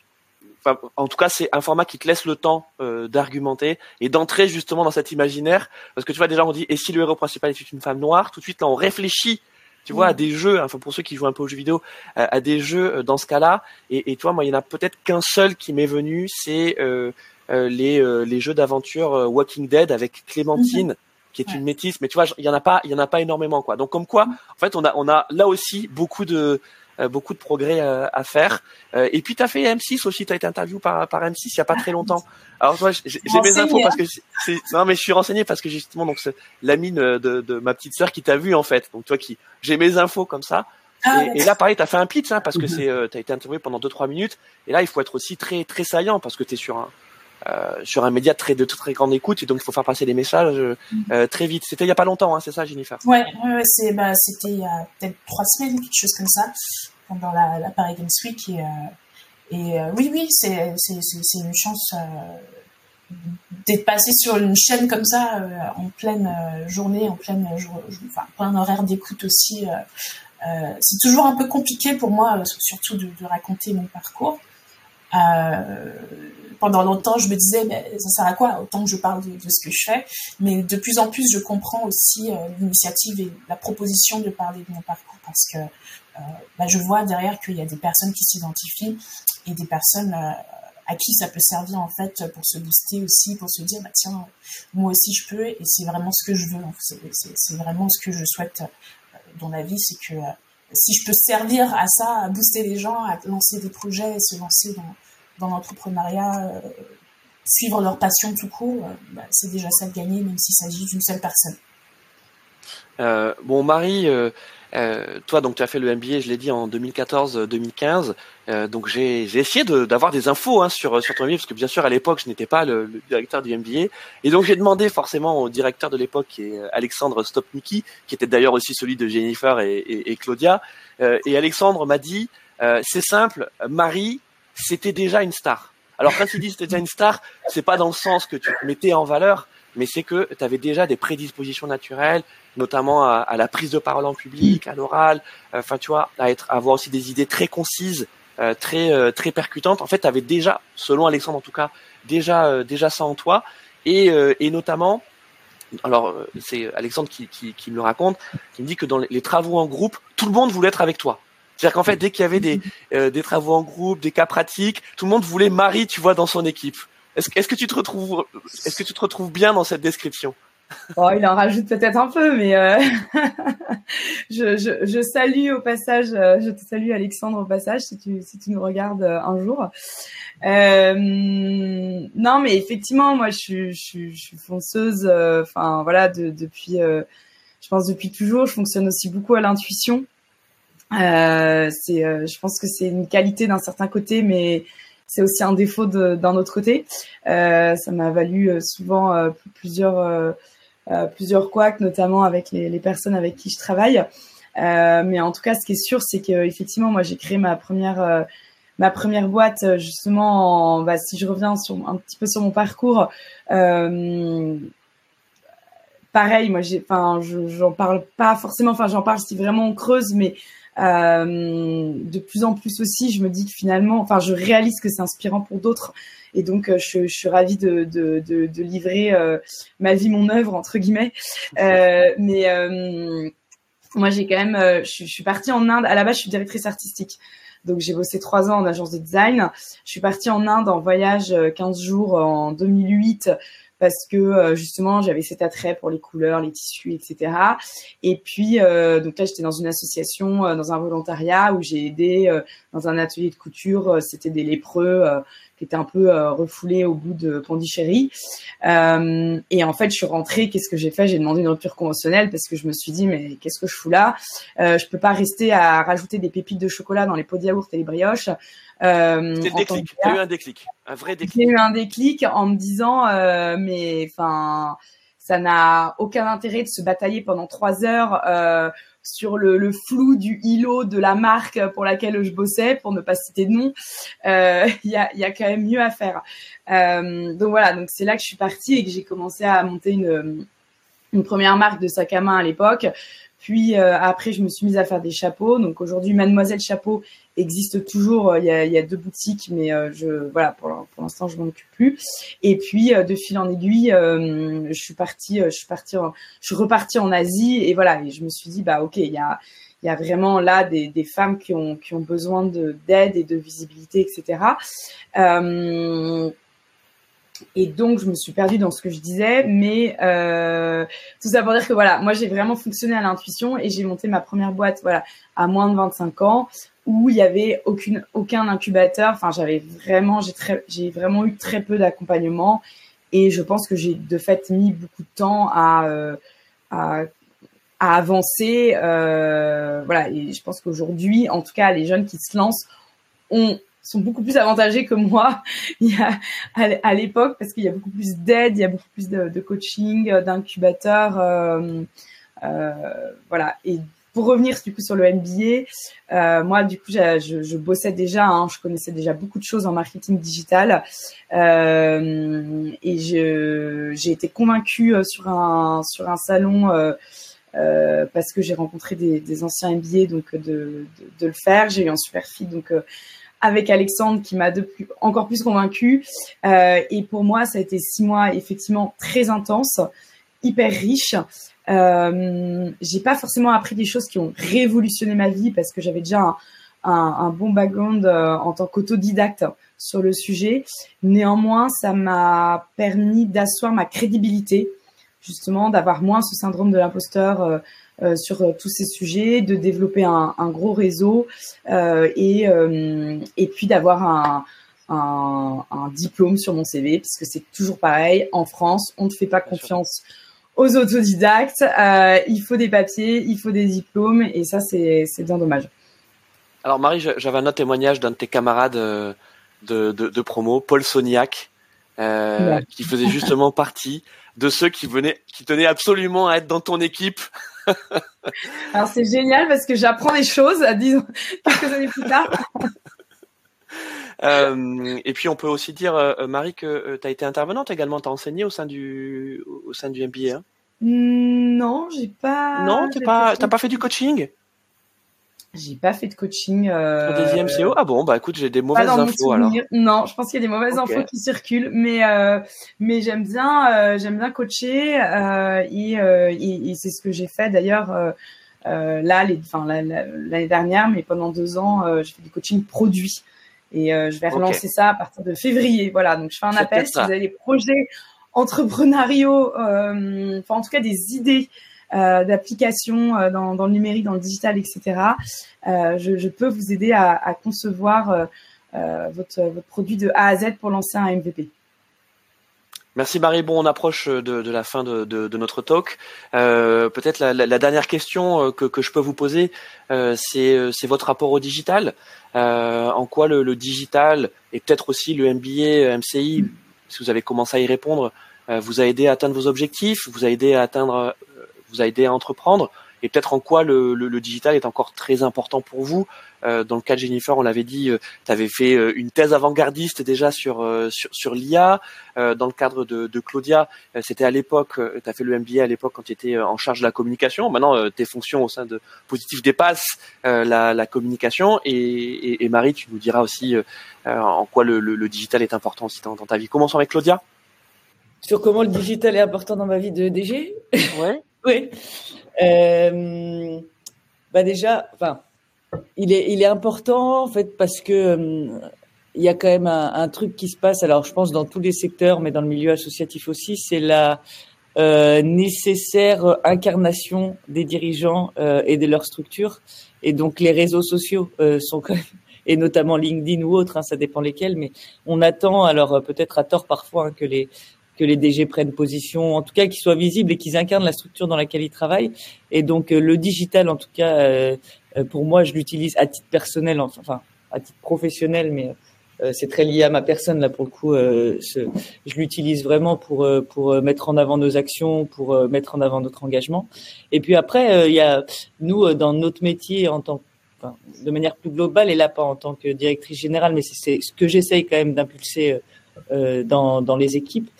enfin, en tout cas c'est un format qui te laisse le temps euh, d'argumenter et d'entrer justement dans cet imaginaire. Parce que tu vois déjà on dit et si le héros principal est une femme noire, tout de suite là on réfléchit tu vois, à des jeux, enfin pour ceux qui jouent un peu aux jeux vidéo, euh, à des jeux euh, dans ce cas-là. Et, et toi, moi, il y en a peut-être qu'un seul qui m'est venu, c'est euh, les, les jeux d'aventure Walking Dead avec Clémentine. Mhm qui est une métisse, mais tu vois, il y en a pas, il y en a pas énormément quoi. Donc comme quoi, en fait, on a on a là aussi beaucoup de euh, beaucoup de progrès euh, à faire. Euh, et puis tu as fait M6 aussi, tu as été interviewé par par M6 il y a pas très longtemps. Alors toi, j'ai mes infos parce que c'est non mais je suis renseigné parce que justement donc c'est l'amie de, de ma petite sœur qui t'a vu en fait. Donc toi qui j'ai mes infos comme ça. Ah, et, là, pareil, tu as fait un pitch, hein, parce que mhm. c'est, euh, tu as été interviewé pendant 2-3 minutes. Et là, il faut être aussi très très saillant, parce que tu es sur un, sur un média très de très grande écoute et donc il faut faire passer des messages euh, mm-hmm. très vite. C'était il y a pas longtemps, hein, c'est ça, Jennifer? Ouais, ouais, c'est bah, c'était il y a peut-être trois semaines, quelque chose comme ça, pendant la, la Paris Games Week et, euh, et oui, oui, c'est c'est c'est une chance d'être passé sur une chaîne comme ça en pleine journée, en pleine enfin plein horaire d'écoute aussi. c'est toujours un peu compliqué pour moi, surtout de, de raconter mon parcours. Euh, pendant longtemps, je me disais, mais ça sert à quoi Autant que je parle de, ce que je fais? Mais de plus en plus, je comprends aussi euh, l'initiative et la proposition de parler de mon parcours parce que euh, bah, je vois derrière qu'il y a des personnes qui s'identifient et des personnes euh, à qui ça peut servir en fait pour se booster aussi, pour se dire, bah, tiens, moi aussi je peux et c'est vraiment ce que je veux. C'est vraiment ce que je souhaite dans la vie, c'est que si je peux servir à ça, à booster les gens, à lancer des projets, se lancer dans, dans l'entrepreneuriat, euh, suivre leur passion tout court, euh, bah, c'est déjà ça de gagner, même s'il s'agit d'une seule personne. Euh, bon, Marie, Euh, toi, donc, tu as fait le MBA, je l'ai dit, en 2014-2015. Euh, donc, j'ai essayé d'avoir des infos hein, sur, sur ton MBA, parce que bien sûr, à l'époque, je n'étais pas le, directeur du MBA. Et donc, j'ai demandé forcément au directeur de l'époque, qui est Alexandre Stopniki, qui était d'ailleurs aussi celui de Jennifer et, Claudia. Et Alexandre m'a dit, c'est simple, Marie, c'était déjà une star. Alors, quand il dit c'était déjà une star, c'est pas dans le sens que tu te mettais en valeur, mais c'est que tu avais déjà des prédispositions naturelles, notamment à, la prise de parole en public, à l'oral, enfin tu vois, à être, avoir aussi des idées très concises, euh, très euh, très percutantes. En fait, tu avais déjà, selon Alexandre en tout cas, déjà euh, déjà ça en toi, et, notamment, alors c'est Alexandre qui, qui, me le raconte, qui me dit que dans les travaux en groupe, tout le monde voulait être avec toi. C'est-à-dire qu'en fait, dès qu'il y avait des, des travaux en groupe, des cas pratiques, tout le monde voulait Marie, tu vois, dans son équipe. Est-ce est que tu te retrouves, est-ce que tu te retrouves bien dans cette description? Oh, il en rajoute peut-être un peu, mais euh... je, je, je, salue au passage, euh, je te salue Alexandre au passage si tu, si tu nous regardes euh, un jour. Euh, non, mais effectivement, moi, je suis, je suis, je suis fonceuse. euh, Enfin, voilà, de, depuis, je pense depuis toujours. Je fonctionne aussi beaucoup à l'intuition. C'est, je pense que c'est une qualité d'un certain côté, mais c'est aussi un défaut d'un autre côté. Euh, ça m'a valu souvent euh, plusieurs euh, plusieurs couacs, notamment avec les, les, personnes avec qui je travaille. mais en tout cas, ce qui est sûr, c'est que effectivement, moi, j'ai créé ma première ma première boîte justement. En, bah, si je reviens sur un petit peu sur mon parcours. Pareil, moi, j'ai, enfin, j'en parle pas forcément. Enfin, j'en parle si vraiment on creuse, mais euh, de plus en plus aussi, je me dis que finalement, enfin, je réalise que c'est inspirant pour d'autres. Et donc, euh, je, suis ravie de, de, de, de livrer euh, ma vie, mon œuvre, entre guillemets. Euh, mais moi, j'ai quand même, je, je, suis partie en Inde. À la base, je suis directrice artistique. Donc, j'ai bossé trois ans en agence de design. Je suis partie en Inde en voyage 15 jours en 2008 parce que justement j'avais cet attrait pour les couleurs, les tissus, etc. Et puis euh, donc là j'étais dans une association, euh, dans un volontariat où j'ai aidé euh, dans un atelier de couture. C'était des lépreux qui étaient un peu refoulés au bout de Pondichéry. et en fait je suis rentrée. Qu'est-ce que j'ai fait? J'ai demandé une rupture conventionnelle parce que je me suis dit mais qu'est-ce que je fous là? Je peux pas rester à rajouter des pépites de chocolat dans les pots de yaourt et les brioches. Euh, C'était déclic. T'as eu un déclic, un vrai déclic. J'ai eu un déclic en me disant, euh, mais enfin, ça n'a aucun intérêt de se batailler pendant trois heures euh, sur le, flou du îlot de la marque pour laquelle je bossais, pour ne pas citer de nom. Il y, a, y, a, quand même mieux à faire. donc voilà, donc c'est là que je suis partie et que j'ai commencé à monter une, une première marque de sac à main à l'époque. Puis euh, après, je me suis mise à faire des chapeaux. Donc aujourd'hui, Mademoiselle Chapeau existe toujours. Il y a, il y a deux boutiques, mais euh, je voilà pour, l'instant, je m'en occupe plus. Et puis euh, de fil en aiguille, je suis partie, je suis partie, en, je suis repartie en Asie et voilà. Et je me suis dit bah ok, il y a il y a vraiment là des, des femmes qui ont qui ont besoin de d'aide et de visibilité, etc. Et donc, je me suis perdue dans ce que je disais, mais euh, tout ça pour dire que voilà, moi j'ai vraiment fonctionné à l'intuition et j'ai monté ma première boîte voilà à moins de 25 ans où il y avait aucune aucun incubateur. Enfin, j'avais vraiment j'ai très j'ai vraiment eu très peu d'accompagnement et je pense que j'ai de fait mis beaucoup de temps à euh, à avancer. Euh, voilà, et je pense qu'aujourd'hui, en tout cas, les jeunes qui se lancent ont sont beaucoup plus avantagés que moi à l'époque parce qu'il y a beaucoup plus d'aide, il y a beaucoup plus de, coaching, d'incubateurs, euh, euh, voilà. Et pour revenir du coup sur le MBA, euh, moi du coup je, je bossais déjà, hein, je connaissais déjà beaucoup de choses en marketing digital euh, et j'ai été convaincue euh, sur un sur un salon. Euh, euh, parce que j'ai rencontré des, des, anciens MBA, donc de, de, de le faire. J'ai eu un super fit, donc avec Alexandre qui m'a encore plus convaincue. Euh, et pour moi, ça a été six mois effectivement très intenses, hyper riches. Euh, j'ai pas forcément appris des choses qui ont révolutionné ma vie parce que j'avais déjà un, un, un, bon background euh, en tant qu'autodidacte sur le sujet. Néanmoins, ça m'a permis d'asseoir ma crédibilité, justement, d'avoir moins ce syndrome de l'imposteur euh, sur euh, tous ces sujets, de développer un, un gros réseau euh, et, et puis d'avoir un, un, un, diplôme sur mon CV, puisque c'est toujours pareil. En France, on ne fait pas confiance aux autodidactes. Euh, il faut des papiers, il faut des diplômes, et ça, c'est bien dommage. Alors Marie, j'avais un autre témoignage d'un de tes camarades euh, de, de, de promo, Paul Soniac, euh, qui faisait justement partie de ceux qui venaient, qui tenaient absolument à être dans ton équipe. Alors c'est génial parce que j'apprends des choses, à disons quelques années plus tard. Euh, et puis on peut aussi dire, euh, Marie, que euh, tu as été intervenante également, tu as enseigné au sein du, au sein du MBA. Hein? Non, j'ai pas. Non, t'as pas, pas fait du coaching? J'ai pas fait de coaching. Euh... Deuxième CO Ah bon, bah écoute, j'ai des mauvaises infos alors. Non, je pense qu'il y a des mauvaises infos qui circulent, mais euh, mais j'aime bien euh, j'aime bien coacher euh, et, euh, et, et c'est ce que j'ai fait d'ailleurs euh, là les enfin l'année dernière, mais pendant deux ans, j'ai fait du coaching produit et je vais relancer ça à partir de février. Voilà, donc je fais un appel si vous avez des projets entrepreneuriaux, enfin en tout cas des idées d'applications euh, dans, le numérique, dans le digital, etc. Euh, je, peux vous aider à, concevoir votre, produit de A à Z pour lancer un MVP. Merci Marie. Bon, on approche de, la fin de, notre talk. Euh, Peut-être la, dernière question que, je peux vous poser, euh, c'est votre rapport au digital. Euh, en quoi le, le digital et peut-être aussi le MBA, MCI, si vous avez commencé à y répondre, vous a aidé à atteindre vos objectifs, vous a aidé à atteindre vous a aidé à entreprendre et peut-être en quoi le, le, le, digital est encore très important pour vous. Euh, dans le cas de Jennifer, on l'avait dit, euh, tu avais fait euh, une thèse avant-gardiste déjà sur euh, sur, sur l'IA. Euh, dans le cadre de, de Claudia, c'était à l'époque, tu as fait le MBA à l'époque quand tu étais en charge de la communication. Maintenant, tes fonctions au sein de Positif dépassent la, la, communication. Et, et, et, Marie, tu nous diras aussi en quoi le, le, digital est important aussi dans, dans ta vie. Commençons avec Claudia. Sur comment le digital est important dans ma vie de DG Ouais. Oui. Euh, bah déjà, enfin, il est, il est important en fait parce que euh, il y a quand même un, un, truc qui se passe. Alors, je pense dans tous les secteurs, mais dans le milieu associatif aussi, c'est la euh, nécessaire incarnation des dirigeants euh, et de leurs structures. Et donc, les réseaux sociaux euh, sont quand même et notamment LinkedIn ou autres, hein, ça dépend lesquels, mais on attend, alors euh, peut-être à tort parfois, hein, que les que les DG prennent position, en tout cas qu'ils soient visibles et qu'ils incarnent la structure dans laquelle ils travaillent. Et donc euh, le digital, en tout cas, euh, euh, pour moi, je l'utilise à titre personnel, enfin à titre professionnel, mais c'est très lié à ma personne là pour le coup. je l'utilise vraiment pour pour mettre en avant nos actions, pour mettre en avant notre engagement. Et puis après, il y a nous dans notre métier en tant de manière plus globale et là pas en tant que directrice générale, mais c'est ce que j'essaye quand même d'impulser dans dans les équipes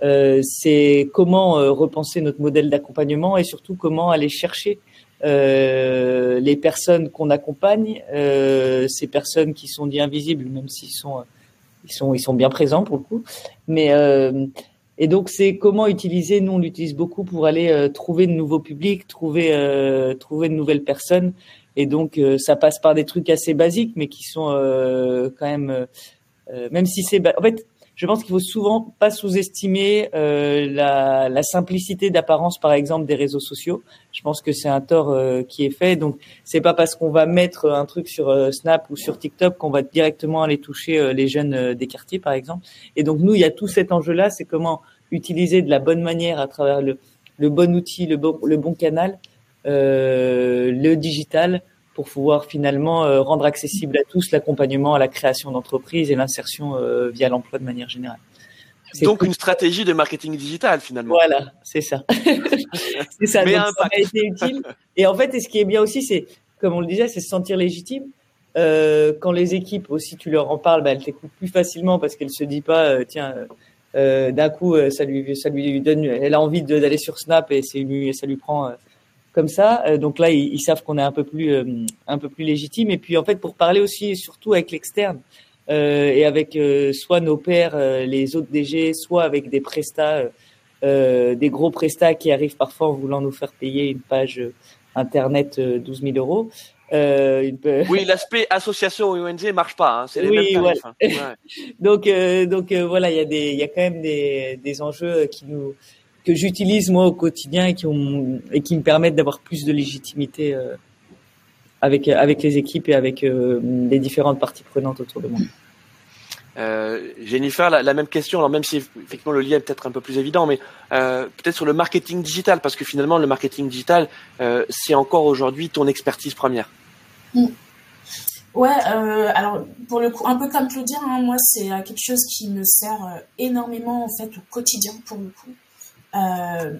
c'est comment euh, repenser notre modèle d'accompagnement et surtout comment aller chercher euh, les personnes qu'on accompagne, euh, ces personnes qui sont dit invisibles, même s'ils sont, ils sont, ils sont bien présents pour le coup. Mais euh, et donc c'est comment utiliser. Nous on l'utilise beaucoup pour aller trouver de nouveaux publics, trouver, trouver de nouvelles personnes. Et donc ça passe par des trucs assez basiques, mais qui sont quand même, même si c'est, en fait je pense qu'il faut souvent pas sous-estimer euh, la, la, simplicité d'apparence, par exemple, des réseaux sociaux. Je pense que c'est un tort euh, qui est fait. Donc, c'est pas parce qu'on va mettre un truc sur euh, Snap ou sur TikTok qu'on va directement aller toucher euh, les jeunes des quartiers, par exemple. Et donc, nous, il y a tout cet enjeu-là, c'est comment utiliser de la bonne manière à travers le, le bon outil, le bon, le bon canal, le digital pour pouvoir finalement euh, rendre accessible à tous l'accompagnement à la création d'entreprises et l'insertion euh, via l'emploi de manière générale. Donc une stratégie de marketing digital finalement. Voilà, c'est ça. c'est ça. Mais ça a été utile. Et en fait, et ce qui est bien aussi, c'est comme on le disait, c'est se sentir légitime. Euh, quand les équipes aussi, tu leur en parles, bah, elles t'écoutent plus facilement parce qu'elles se disent pas, euh, tiens, euh, d'un coup, ça lui, ça lui donne, elle a envie d'aller sur Snap et c'est ça lui prend comme ça. Euh, donc là, ils, savent qu'on est un peu plus euh, un peu plus légitime. Et puis en fait, pour parler aussi surtout avec l'externe euh, et avec soit nos pairs, les autres DG, soit avec des prestats, des gros prestats qui arrivent parfois en voulant nous faire payer une page internet 12 000 euros. Euh, Oui, l'aspect association et ONG marche pas. Hein, c'est les mêmes tarifs, hein. ouais. donc, donc voilà, il y a des, il y a quand même des, des enjeux qui nous, que j'utilise moi au quotidien et qui, ont, et qui me permettent d'avoir plus de légitimité euh, avec, avec les équipes et avec euh, les différentes parties prenantes autour de moi. Euh, Jennifer, la, la, même question. Alors même si effectivement le lien est peut-être un peu plus évident, mais euh, peut-être sur le marketing digital, parce que finalement le marketing digital, euh, c'est encore aujourd'hui ton expertise première. Mm. Ouais, euh, alors pour le coup, un peu comme Claudia, hein, moi c'est euh, quelque chose qui me sert euh, énormément en fait au quotidien pour le coup. Euh,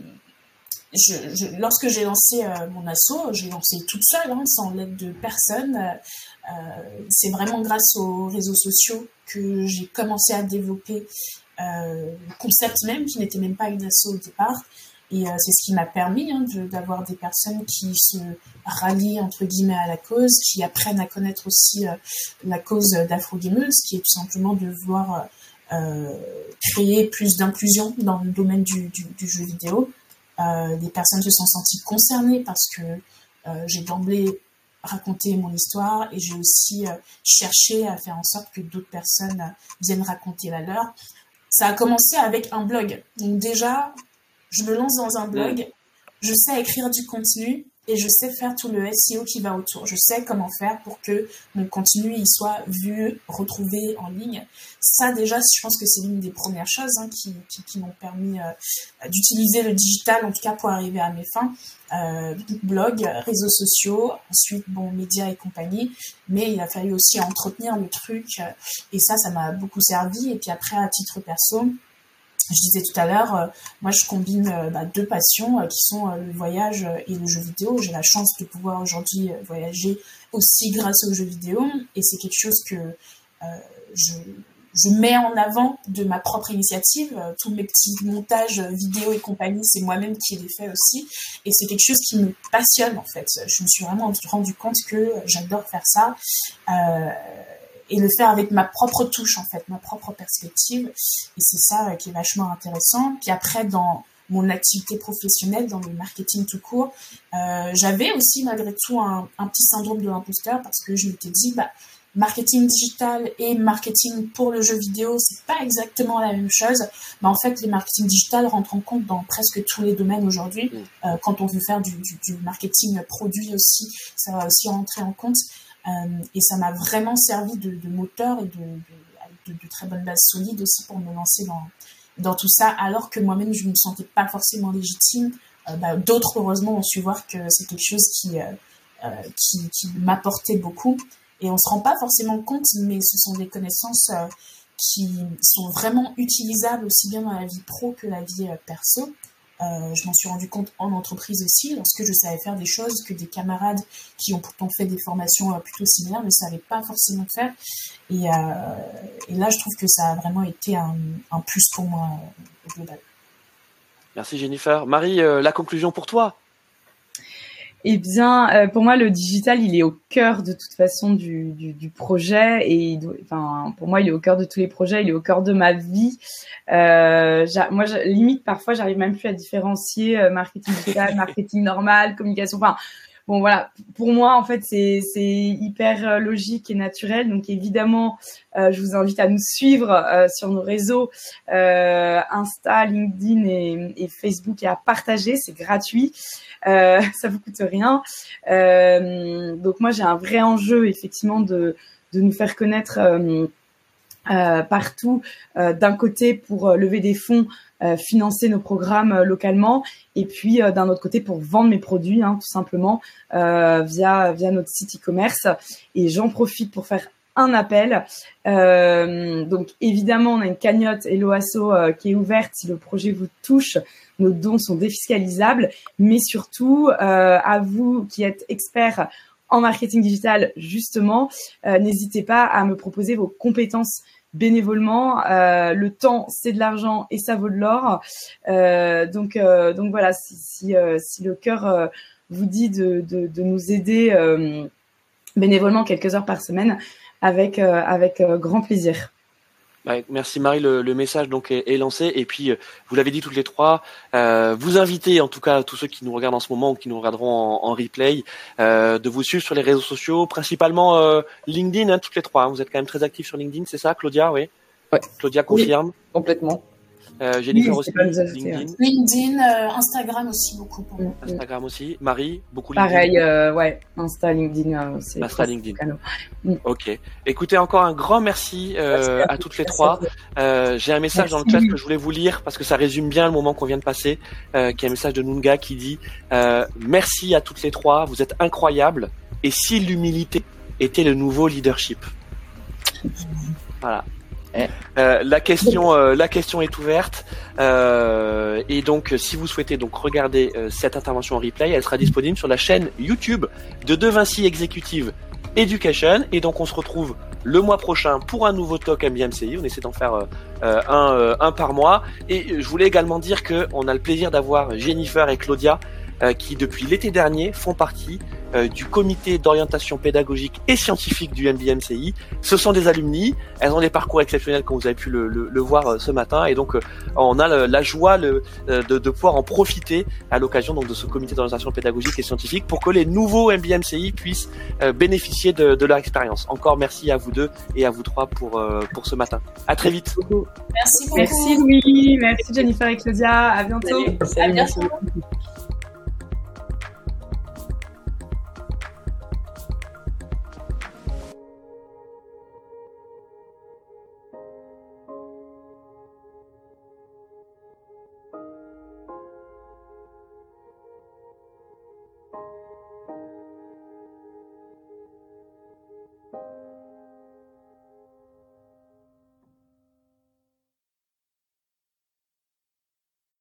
lorsque j'ai lancé euh, mon assaut, j'ai lancé toute seule, hein, sans l'aide de personne. Euh, c'est vraiment grâce aux réseaux sociaux que j'ai commencé à développer le concept même, qui n'était même pas une asso au départ. Et c'est ce qui m'a permis hein, d'avoir des personnes qui se rallient entre guillemets à la cause, qui apprennent à connaître aussi la cause d'Afro-Gameuse, qui est tout simplement de euh, créer plus d'inclusion dans le domaine du, du, du jeu vidéo. les personnes se sont senties concernées parce que j'ai d'emblée raconté mon histoire et j'ai aussi cherché à faire en sorte que d'autres personnes viennent raconter la leur. Ça a commencé avec un blog. Donc déjà, je me lance dans un blog, je sais écrire du contenu et je sais faire tout le SEO qui va autour. Je sais comment faire pour que mon contenu il soit vu, retrouvé en ligne. Ça déjà, je pense que c'est l'une des premières choses hein, qui, qui, qui m'ont permis euh, d'utiliser le digital, en tout cas pour arriver à mes fins. Euh, blog, réseaux sociaux, ensuite bon médias et compagnie. Mais il a fallu aussi entretenir le truc euh, et ça, ça m'a beaucoup servi. Et puis après, à titre perso, je disais tout à l'heure, euh, moi je combine euh, bah, deux passions euh, qui sont le voyage et le jeu vidéo. J'ai la chance de pouvoir aujourd'hui voyager aussi grâce au jeu vidéo et c'est quelque chose que je, je, mets en avant de ma propre initiative. tous mes petits montages vidéo et compagnie, c'est moi-même qui les fais aussi et c'est quelque chose qui me passionne en fait. Je me suis vraiment rendu compte que j'adore faire ça et le faire avec ma propre touche en fait, ma propre perspective. Et c'est ça euh, qui est vachement intéressant. Puis après, dans mon activité professionnelle, dans le marketing tout court, euh, j'avais aussi malgré tout un, un petit syndrome de l'imposteur parce que je m'étais dit, bah, marketing digital et marketing pour le jeu vidéo, c'est pas exactement la même chose. Mais en fait, les marketing digital rentrent en compte dans presque tous les domaines aujourd'hui. Mm. Euh, quand on veut faire du, du, du, marketing produit aussi, ça va aussi rentrer en compte. Euh, et ça m'a vraiment servi de, moteur et de, très bonnes bases solides aussi pour me lancer dans, dans tout ça, alors que moi-même, je ne me sentais pas forcément légitime. Euh, bah, D'autres, heureusement, ont su voir que c'est quelque chose qui, euh, qui, qui m'apportait beaucoup. Et on se rend pas forcément compte, mais ce sont des connaissances qui sont vraiment utilisables aussi bien dans la vie pro que la vie perso. Euh, je m'en suis rendu compte en entreprise aussi, lorsque je savais faire des choses que des camarades qui ont pourtant fait des formations euh, plutôt similaires ne savaient pas forcément faire. Et, euh, et là, je trouve que ça a vraiment été un, un plus pour moi au global. Merci Jennifer. Marie, la conclusion pour toi? Eh bien, euh, pour moi, le digital, il est au cœur de toute façon du, du, du projet et enfin, pour moi, il est au cœur de tous les projets, il est au cœur de ma vie. Euh, moi, limite, parfois, j'arrive même plus à différencier euh, marketing digital, marketing normal, communication. Enfin, bon voilà, pour moi en fait c'est hyper euh, logique et naturel. Donc évidemment, euh, je vous invite à nous suivre euh, sur nos réseaux euh, Insta, LinkedIn et, Facebook et à partager, c'est gratuit, ça vous coûte rien. Donc moi j'ai un vrai enjeu effectivement de de nous faire connaître. Partout, d'un côté pour lever des fonds, financer nos programmes localement, et puis d'un autre côté pour vendre mes produits, hein, tout simplement via via notre site e-commerce. Et j'en profite pour faire un appel. donc évidemment, on a une cagnotte Eloasso qui est ouverte si le projet vous touche. Nos dons sont défiscalisables, mais surtout à vous qui êtes experts en marketing digital, justement, n'hésitez pas à me proposer vos compétences bénévolement. Euh, le temps, c'est de l'argent et ça vaut de l'or. Euh, donc, euh, donc voilà, si, si, si le cœur vous dit de, de, de nous aider bénévolement quelques heures par semaine, avec, avec grand plaisir. Merci Marie, le, le message donc est, est, lancé et puis euh, vous l'avez dit toutes les trois, euh, vous invitez en tout cas tous ceux qui nous regardent en ce moment ou qui nous regarderont en, en replay euh, de vous suivre sur les réseaux sociaux, principalement euh, LinkedIn, hein, toutes les trois. Hein. Vous êtes quand même très actifs sur LinkedIn, c'est ça, Claudia, oui. Ouais. Claudia confirme. Oui, complètement. Euh, Jennifer Oui, aussi, LinkedIn, LinkedIn, euh, Instagram aussi beaucoup pour moi. Mm, mm. Instagram aussi. Marie, beaucoup LinkedIn. Pareil, euh, ouais, Insta, LinkedIn, euh, c'est Insta, LinkedIn. canaux. Ok. Écoutez, encore un grand merci euh, à toutes les trois. Euh, J'ai un message dans le chat Merci. que je voulais vous lire parce que ça résume bien le moment qu'on vient de passer. Euh, qui est un message de Nunga qui dit euh, Merci à toutes les trois, vous êtes incroyables. Et si l'humilité était le nouveau leadership Voilà. Eh. Euh, la question, euh, la question est ouverte. Euh, et donc, si vous souhaitez donc regarder cette intervention en replay, elle sera disponible sur la chaîne YouTube de De Vinci Executive Education. Et donc, on se retrouve le mois prochain pour un nouveau talk MBMCI. On essaie d'en faire un, un par mois. Et je voulais également dire que on a le plaisir d'avoir Jennifer et Claudia qui, depuis l'été dernier, font partie euh, du comité d'orientation pédagogique et scientifique du MBMCI. Ce sont des alumni. Elles ont des parcours exceptionnels, comme vous avez pu le, le- le voir euh, ce matin. Et donc, euh, on a le- la joie le- euh, de, de pouvoir en profiter à l'occasion donc de ce comité d'orientation pédagogique et scientifique pour que les nouveaux MBMCI puissent euh, bénéficier de, de leur expérience. Encore merci à vous deux et à vous trois pour, euh, pour ce matin. À très vite. Merci beaucoup. Merci Louis, merci Jennifer et Claudia, à bientôt. Salut, À salut, bientôt.